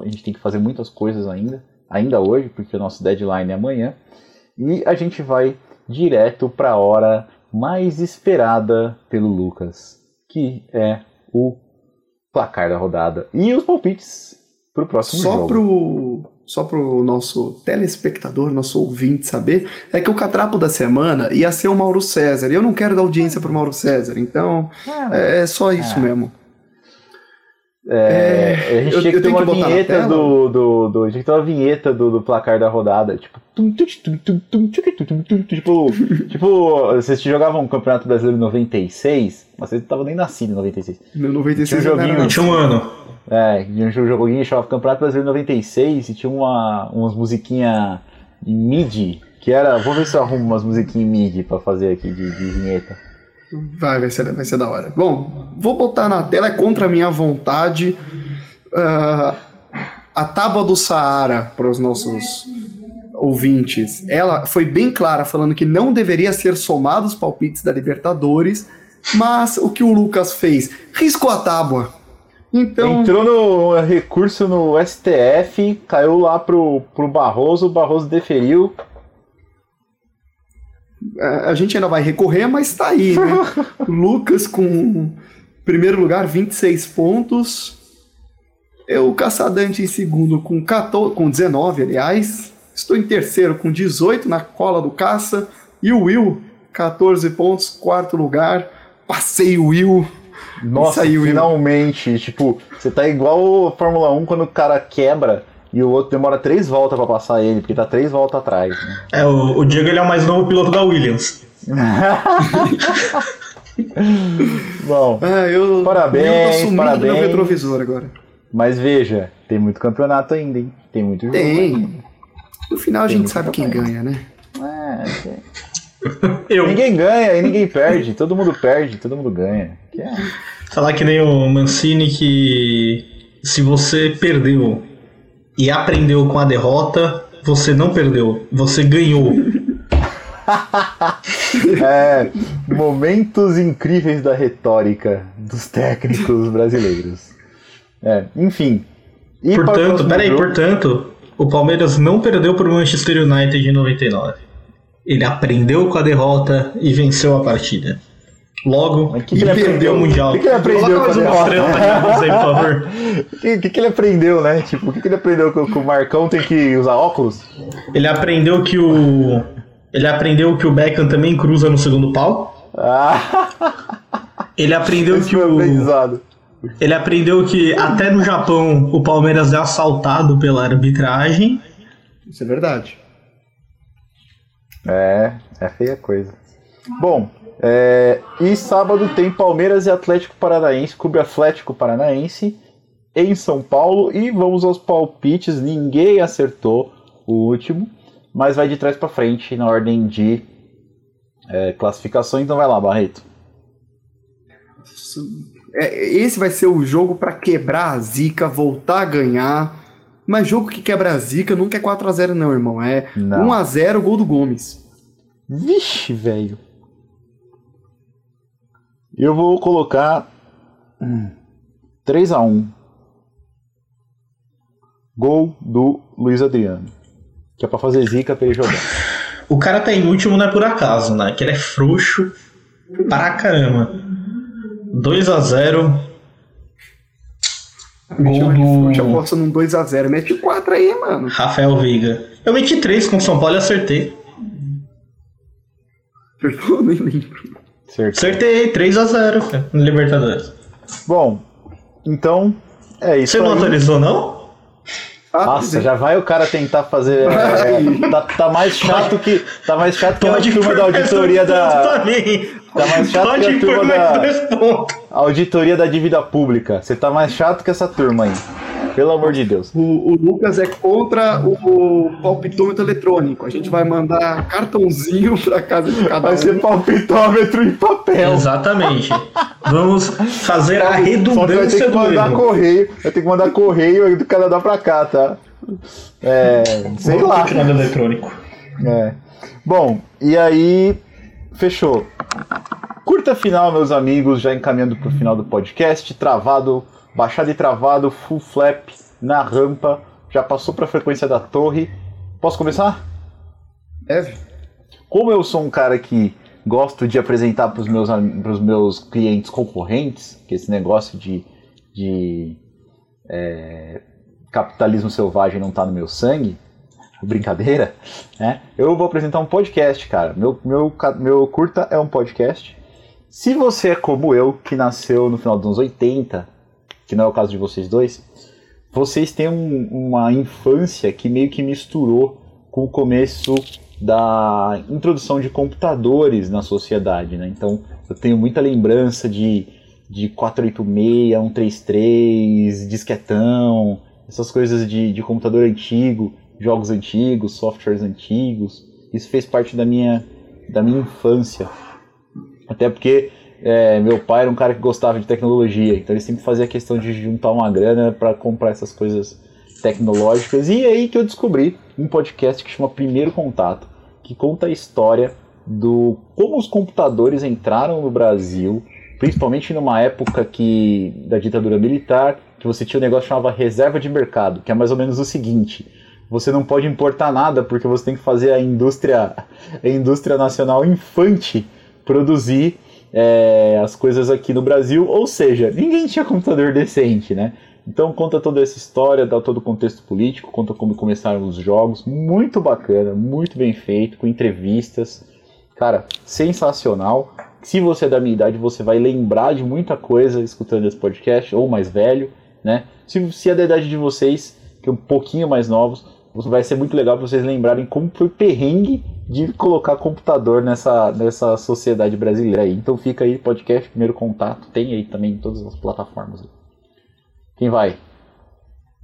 a gente tem que fazer muitas coisas ainda, ainda hoje, porque o nosso deadline é amanhã. E a gente vai direto para a hora mais esperada pelo Lucas, que é o placar da rodada e os palpites para o próximo Só jogo. pro, só pro nosso telespectador, nosso ouvinte saber, é que o catrapo da semana ia ser o Mauro César. E eu não quero dar audiência pro Mauro César, então é, é só isso Ah. mesmo. É, a gente tinha que ter uma vinheta do, do, do. Tinha uma vinheta do, do placar da rodada. Tipo. tipo, tipo, vocês jogavam um Campeonato Brasileiro em 96, mas vocês não nem nascido em 96. No 96 tinha um. Tinha um ano. É, tinha um joguinho chamava Campeonato Brasileiro 96 e tinha uma, umas musiquinhas em MIDI, que era. Vou ver se eu arrumo umas musiquinhas em MIDI pra fazer aqui de, de vinheta. Vai, vai ser, vai ser da hora. Bom, vou botar na tela, é contra a minha vontade. ah, a tábua do Saara para os nossos ouvintes. Ela foi bem clara, falando que não deveria ser somados os palpites da Libertadores, mas o que o Lucas fez? Riscou a tábua. Então, Entrou no recurso no STF, caiu lá pro, pro Barroso, o Barroso deferiu. A gente ainda vai recorrer, mas tá aí, né? Lucas com primeiro lugar, 26 pontos. Eu, Caçadante, em segundo com, 14, com 19, aliás. Estou em terceiro com 18 na cola do Caça. E o Will, 14 pontos, quarto lugar. Passei o Will. Nossa, aí, Will. finalmente. Tipo, você tá igual o Fórmula 1 quando o cara quebra e o outro demora três voltas pra passar ele, porque tá três voltas atrás. né? É, o, o Diego ele é o mais novo piloto da Williams. Bom, Ah, eu, Parabéns, sumindo parabéns. no retrovisor agora. mas veja, tem muito campeonato ainda, hein? Tem muito jogo. Tem. No final a Tem gente muito sabe quem ganha, né? É, Eu. Ninguém ganha e ninguém perde. Todo mundo perde, todo mundo ganha. É- Falar que nem o Mancini que se você perdeu e aprendeu com a derrota, você não perdeu, você ganhou. É, momentos incríveis da retórica dos técnicos brasileiros. É, enfim. E para o portanto, peraí, jogo- portanto, o Palmeiras não perdeu pro Manchester United em 99. Ele aprendeu com a derrota e venceu a partida. Logo, Mas que e que perdeu aprendeu? o Mundial. O que que ele aprendeu com uma estrela aí, por favor. O que, que, que ele aprendeu, né? Tipo, o que, que ele aprendeu que, o- que o Marcão tem que usar óculos? Ele aprendeu que o. Ele aprendeu que o Beckham também cruza no segundo pau. Ah, Ele aprendeu esse que foi o. aprendizado. Ele aprendeu que até no Japão o Palmeiras é assaltado pela arbitragem. Isso é verdade. É, é feia coisa. Bom, é, e sábado tem Palmeiras e Atlético Paranaense, Clube Atlético Paranaense, em São Paulo. E vamos aos palpites. Ninguém acertou o último, mas vai de trás para frente na ordem de é, classificação. Então vai lá, Barreto. É, esse vai ser o jogo para quebrar a zica, voltar a ganhar. Mas jogo que quebra a zica nunca é 4x0, não, irmão. É 1x0 gol do Gomes. Vixe, velho. Eu vou colocar 3x1. Gol do Luiz Adriano. Que é pra fazer zica pra ele jogar. O cara tá em último não é por acaso, né? Que ele é frouxo pra caramba. 2x0. Gol do. Já posso num 2x0. Mete 4 aí, mano. Rafael Veiga. Eu meti 3 com o São Paulo e acertei. Acertou? Nem lembro. Acertei, 3x0 no Libertadores. Bom, então é isso. Você não aí. atualizou, não? Ah, Nossa, já vai o cara tentar fazer. É, tá, tá, mais chato que. Tá mais chato que a turma da auditoria da. Tá mais chato Pode que a turma da. Auditoria da dívida pública. Você tá mais chato que essa turma aí. Pelo amor de Deus. O, o Lucas é contra o palpitômetro eletrônico. A gente vai mandar cartãozinho pra casa de cada vai um. Vai ser palpitômetro em papel. Exatamente. Vamos fazer a redundância Só vai ter que mandar correio. Vai ter que mandar correio do Canadá pra cá, tá? É. Sei lá. eletrônico. É. Bom, e aí. Fechou. Curta final, meus amigos, já encaminhando pro final do podcast. Travado baixado e travado, full flap na rampa, já passou para a frequência da torre. Posso começar? Deve. Como eu sou um cara que gosto de apresentar para os meus, pros meus clientes concorrentes, que esse negócio de, de é, capitalismo selvagem não está no meu sangue, brincadeira, né? Eu vou apresentar um podcast, cara. Meu, meu, meu curta é um podcast. Se você é como eu, que nasceu no final dos anos 80, que não é o caso de vocês dois, vocês têm um, uma infância que meio que misturou com o começo da introdução de computadores na sociedade, né? Então eu tenho muita lembrança de, de 486, 133, disquetão, essas coisas de, de computador antigo, jogos antigos, softwares antigos. Isso fez parte da minha, da minha infância. Até porque é, meu pai era um cara que gostava de tecnologia, então ele sempre fazia questão de juntar uma grana para comprar essas coisas tecnológicas. E é aí que eu descobri um podcast que chama Primeiro Contato, que conta a história do como os computadores entraram no Brasil, principalmente numa época que da ditadura militar, que você tinha um negócio que chamava reserva de mercado, que é mais ou menos o seguinte: você não pode importar nada porque você tem que fazer a indústria, a indústria nacional infante produzir é, as coisas aqui no Brasil, ou seja, ninguém tinha computador decente, né? Então conta toda essa história, dá todo o contexto político, conta como começaram os jogos, muito bacana, muito bem feito, com entrevistas, cara, sensacional. Se você é da minha idade, você vai lembrar de muita coisa escutando esse podcast, ou mais velho, né? Se, se é da idade de vocês, que é um pouquinho mais novos, vai ser muito legal para vocês lembrarem como foi perrengue de colocar computador nessa, nessa sociedade brasileira aí. Então fica aí, podcast, primeiro contato, tem aí também em todas as plataformas. Quem vai?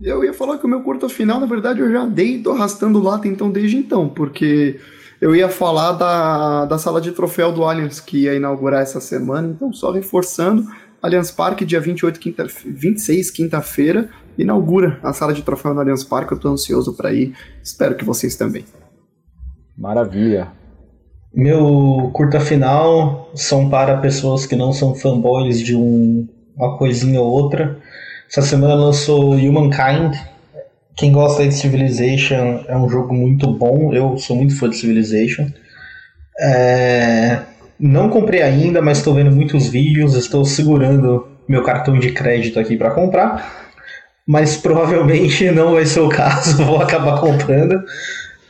Eu ia falar que o meu curto final, na verdade, eu já dei, tô arrastando lá então desde então, porque eu ia falar da, da sala de troféu do Allianz que ia inaugurar essa semana, então só reforçando, Allianz Parque, dia 28, quinta, 26, quinta-feira, inaugura a sala de troféu no Allianz Parque, eu tô ansioso para ir, espero que vocês também. Maravilha. Meu curta final são para pessoas que não são fanboys de um, uma coisinha ou outra. Essa semana lançou Humankind. Quem gosta de Civilization é um jogo muito bom. Eu sou muito fã de Civilization. É... Não comprei ainda, mas estou vendo muitos vídeos. Estou segurando meu cartão de crédito aqui para comprar. Mas provavelmente não vai ser o caso. Vou acabar comprando.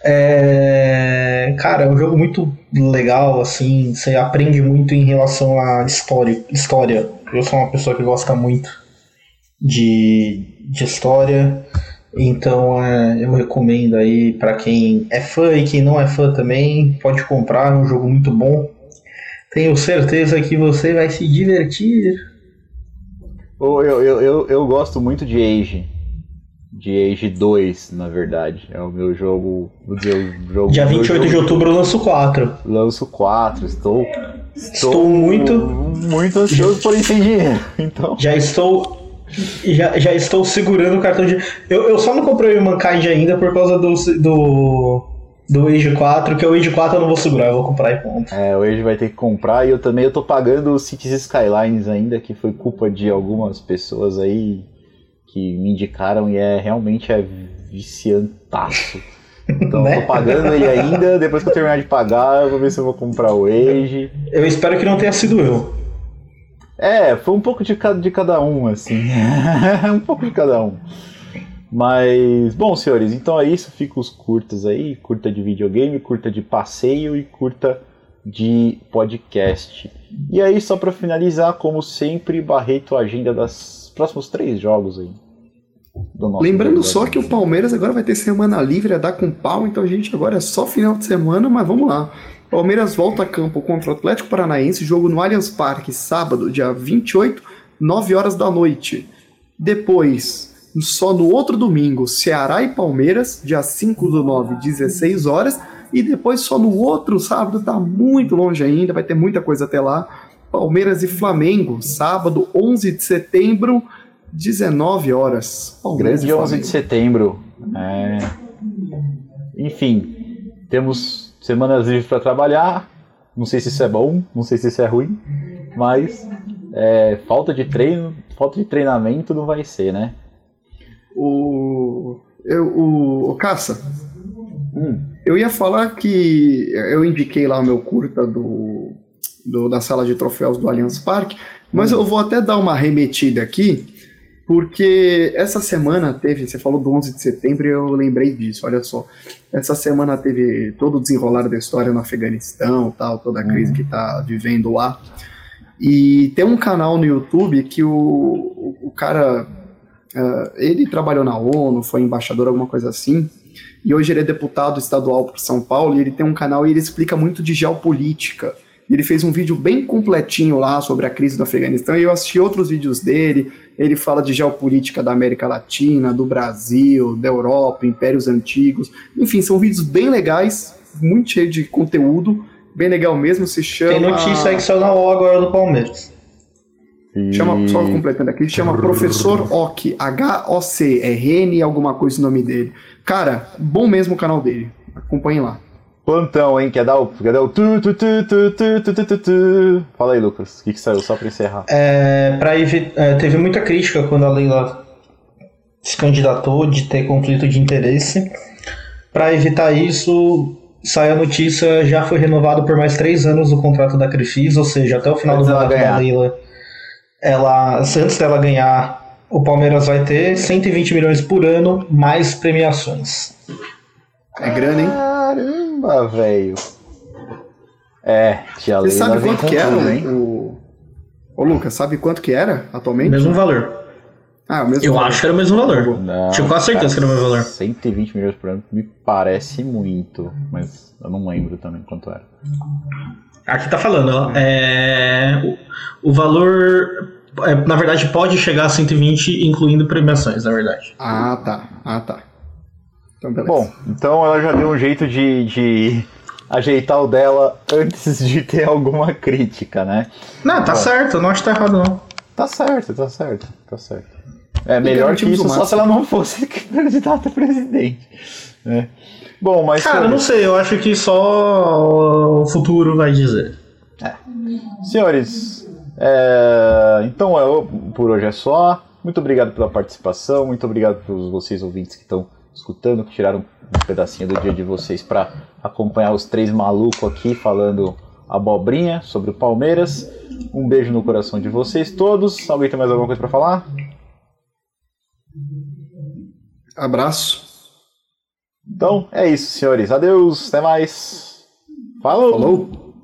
É, cara, é um jogo muito legal, assim, você aprende muito em relação à história. história. Eu sou uma pessoa que gosta muito de, de história, então é, eu recomendo aí para quem é fã e quem não é fã também, pode comprar, é um jogo muito bom. Tenho certeza que você vai se divertir. Eu, eu, eu, eu, gosto muito de Age. De Age 2, na verdade. É o meu jogo. O jogo. Dia meu 28 de jogo- outubro eu lanço 4. Lanço 4. Estou. Estou muito- Muito ansioso, porém sem dinheiro. Então. Já estou. Já, já estou segurando o cartão de. Eu, eu só não comprei o Mankind ainda por causa do. do. Do Age 4, que o Age 4 eu não vou segurar, eu vou comprar e ponto. É, hoje vai ter que comprar e eu também eu tô pagando o Cities Skylines ainda, que foi culpa de algumas pessoas aí que me indicaram e é realmente é viciantaço. Então eu Né? tô pagando ele ainda, depois que eu terminar de pagar, eu vou ver se eu vou comprar o Age. Eu espero que não tenha sido eu. É, foi um pouco de cada, de cada um, assim. um pouco de cada um. Mas, bom, senhores, então é isso. Fica os curtas aí: curta de videogame, curta de passeio e curta de podcast. E aí, só pra finalizar, como sempre, Barreto, a agenda dos próximos três jogos aí. Lembrando só que o. Palmeiras agora vai ter semana livre a dar com pau, então a gente agora é só final de semana, mas vamos lá. Palmeiras volta a campo contra o Atlético Paranaense, jogo no Allianz Parque, sábado, dia 28, 9 horas da noite. Depois, só no outro domingo, Ceará e Palmeiras, dia 5 do 9, 16 horas. E depois só no outro sábado, tá muito longe ainda, vai ter muita coisa até lá. Palmeiras e Flamengo, sábado, 11 de setembro, 19 horas. Palmeiras Grande e 11 de setembro. É... Enfim, temos semanas livres para trabalhar. Não sei se isso é bom, não sei se isso é ruim, mas é, falta de treino, falta de treinamento não vai ser, né? O, eu, o, o Caça, Hum, eu ia falar que eu indiquei lá o meu curta do, do- da sala de troféus do Allianz Parque, mas eu vou até dar uma remetida aqui, porque essa semana teve, você falou do 11 de setembro e eu lembrei disso, olha só. Essa semana teve todo o desenrolar da história no Afeganistão, tal, toda a crise que está vivendo lá. E tem um canal no YouTube que o, o, o cara, ah, ele trabalhou na ONU, foi embaixador, alguma coisa assim, e hoje ele é deputado estadual por São Paulo, e ele tem um canal e ele explica muito de geopolítica. Ele fez um vídeo bem completinho lá sobre a crise do Afeganistão, e eu assisti outros vídeos dele. Ele fala de geopolítica da América Latina, do Brasil, da Europa, impérios antigos. Enfim, são vídeos bem legais, muito cheio de conteúdo, bem legal mesmo. Se chama. Tem notícia aí que saiu na UOL agora do Palmeiras. E- Chama, só completando aqui, chama Professor Ock, H-O-C, é Rene alguma coisa o nome dele. Cara, bom mesmo o canal dele. Acompanhe lá. Plantão, hein? Quer dar o, quer dar o tu, tu, tu, tu, tu, tu, tu, tu, tu. Fala aí, Lucas. O que, que saiu? Só pra encerrar. É, pra evi- é, teve muita crítica quando a Leila se candidatou de ter conflito de interesse. Para evitar isso, saiu a notícia, já foi renovado por mais três anos o contrato da Crefis, ou seja, até o final Antes do mandato da. Leila, ela, antes dela ganhar, o Palmeiras vai ter 120 milhões por ano, mais premiações. É grana, hein? Caramba, velho. É, tia Você sabe quanto que era hein? o. Ô, Lucas, sabe quanto que era atualmente? Mesmo valor. Ah, o mesmo Eu valor. acho que era o mesmo valor. Não, Tinha quase certeza que era o mesmo valor. 120 milhões por ano me parece muito, mas eu não lembro também quanto era. Aqui tá falando, ó, é, o, o valor, é, na verdade, pode chegar a 120, incluindo premiações, na verdade. Ah, tá. Ah, tá. Então, beleza. Bom, então ela já deu um jeito de, de ajeitar o dela antes de ter alguma crítica, né? Não, tá Bom. certo, eu não acho que tá errado, não. Tá certo, tá certo, tá certo. É melhor que isso só se ela não fosse candidata a presidente. né? Bom, mas. Cara, eu não sei, eu acho que só o futuro vai dizer. Senhores, é, então é, por hoje é só. Muito obrigado pela participação, muito obrigado por vocês ouvintes que estão escutando, que tiraram um pedacinho do dia de vocês para acompanhar os três malucos aqui falando abobrinha sobre o Palmeiras. Um beijo no coração de vocês todos. Alguém tem mais alguma coisa para falar? Abraço. Então é isso, senhores. Adeus, até mais. Falou! Falou.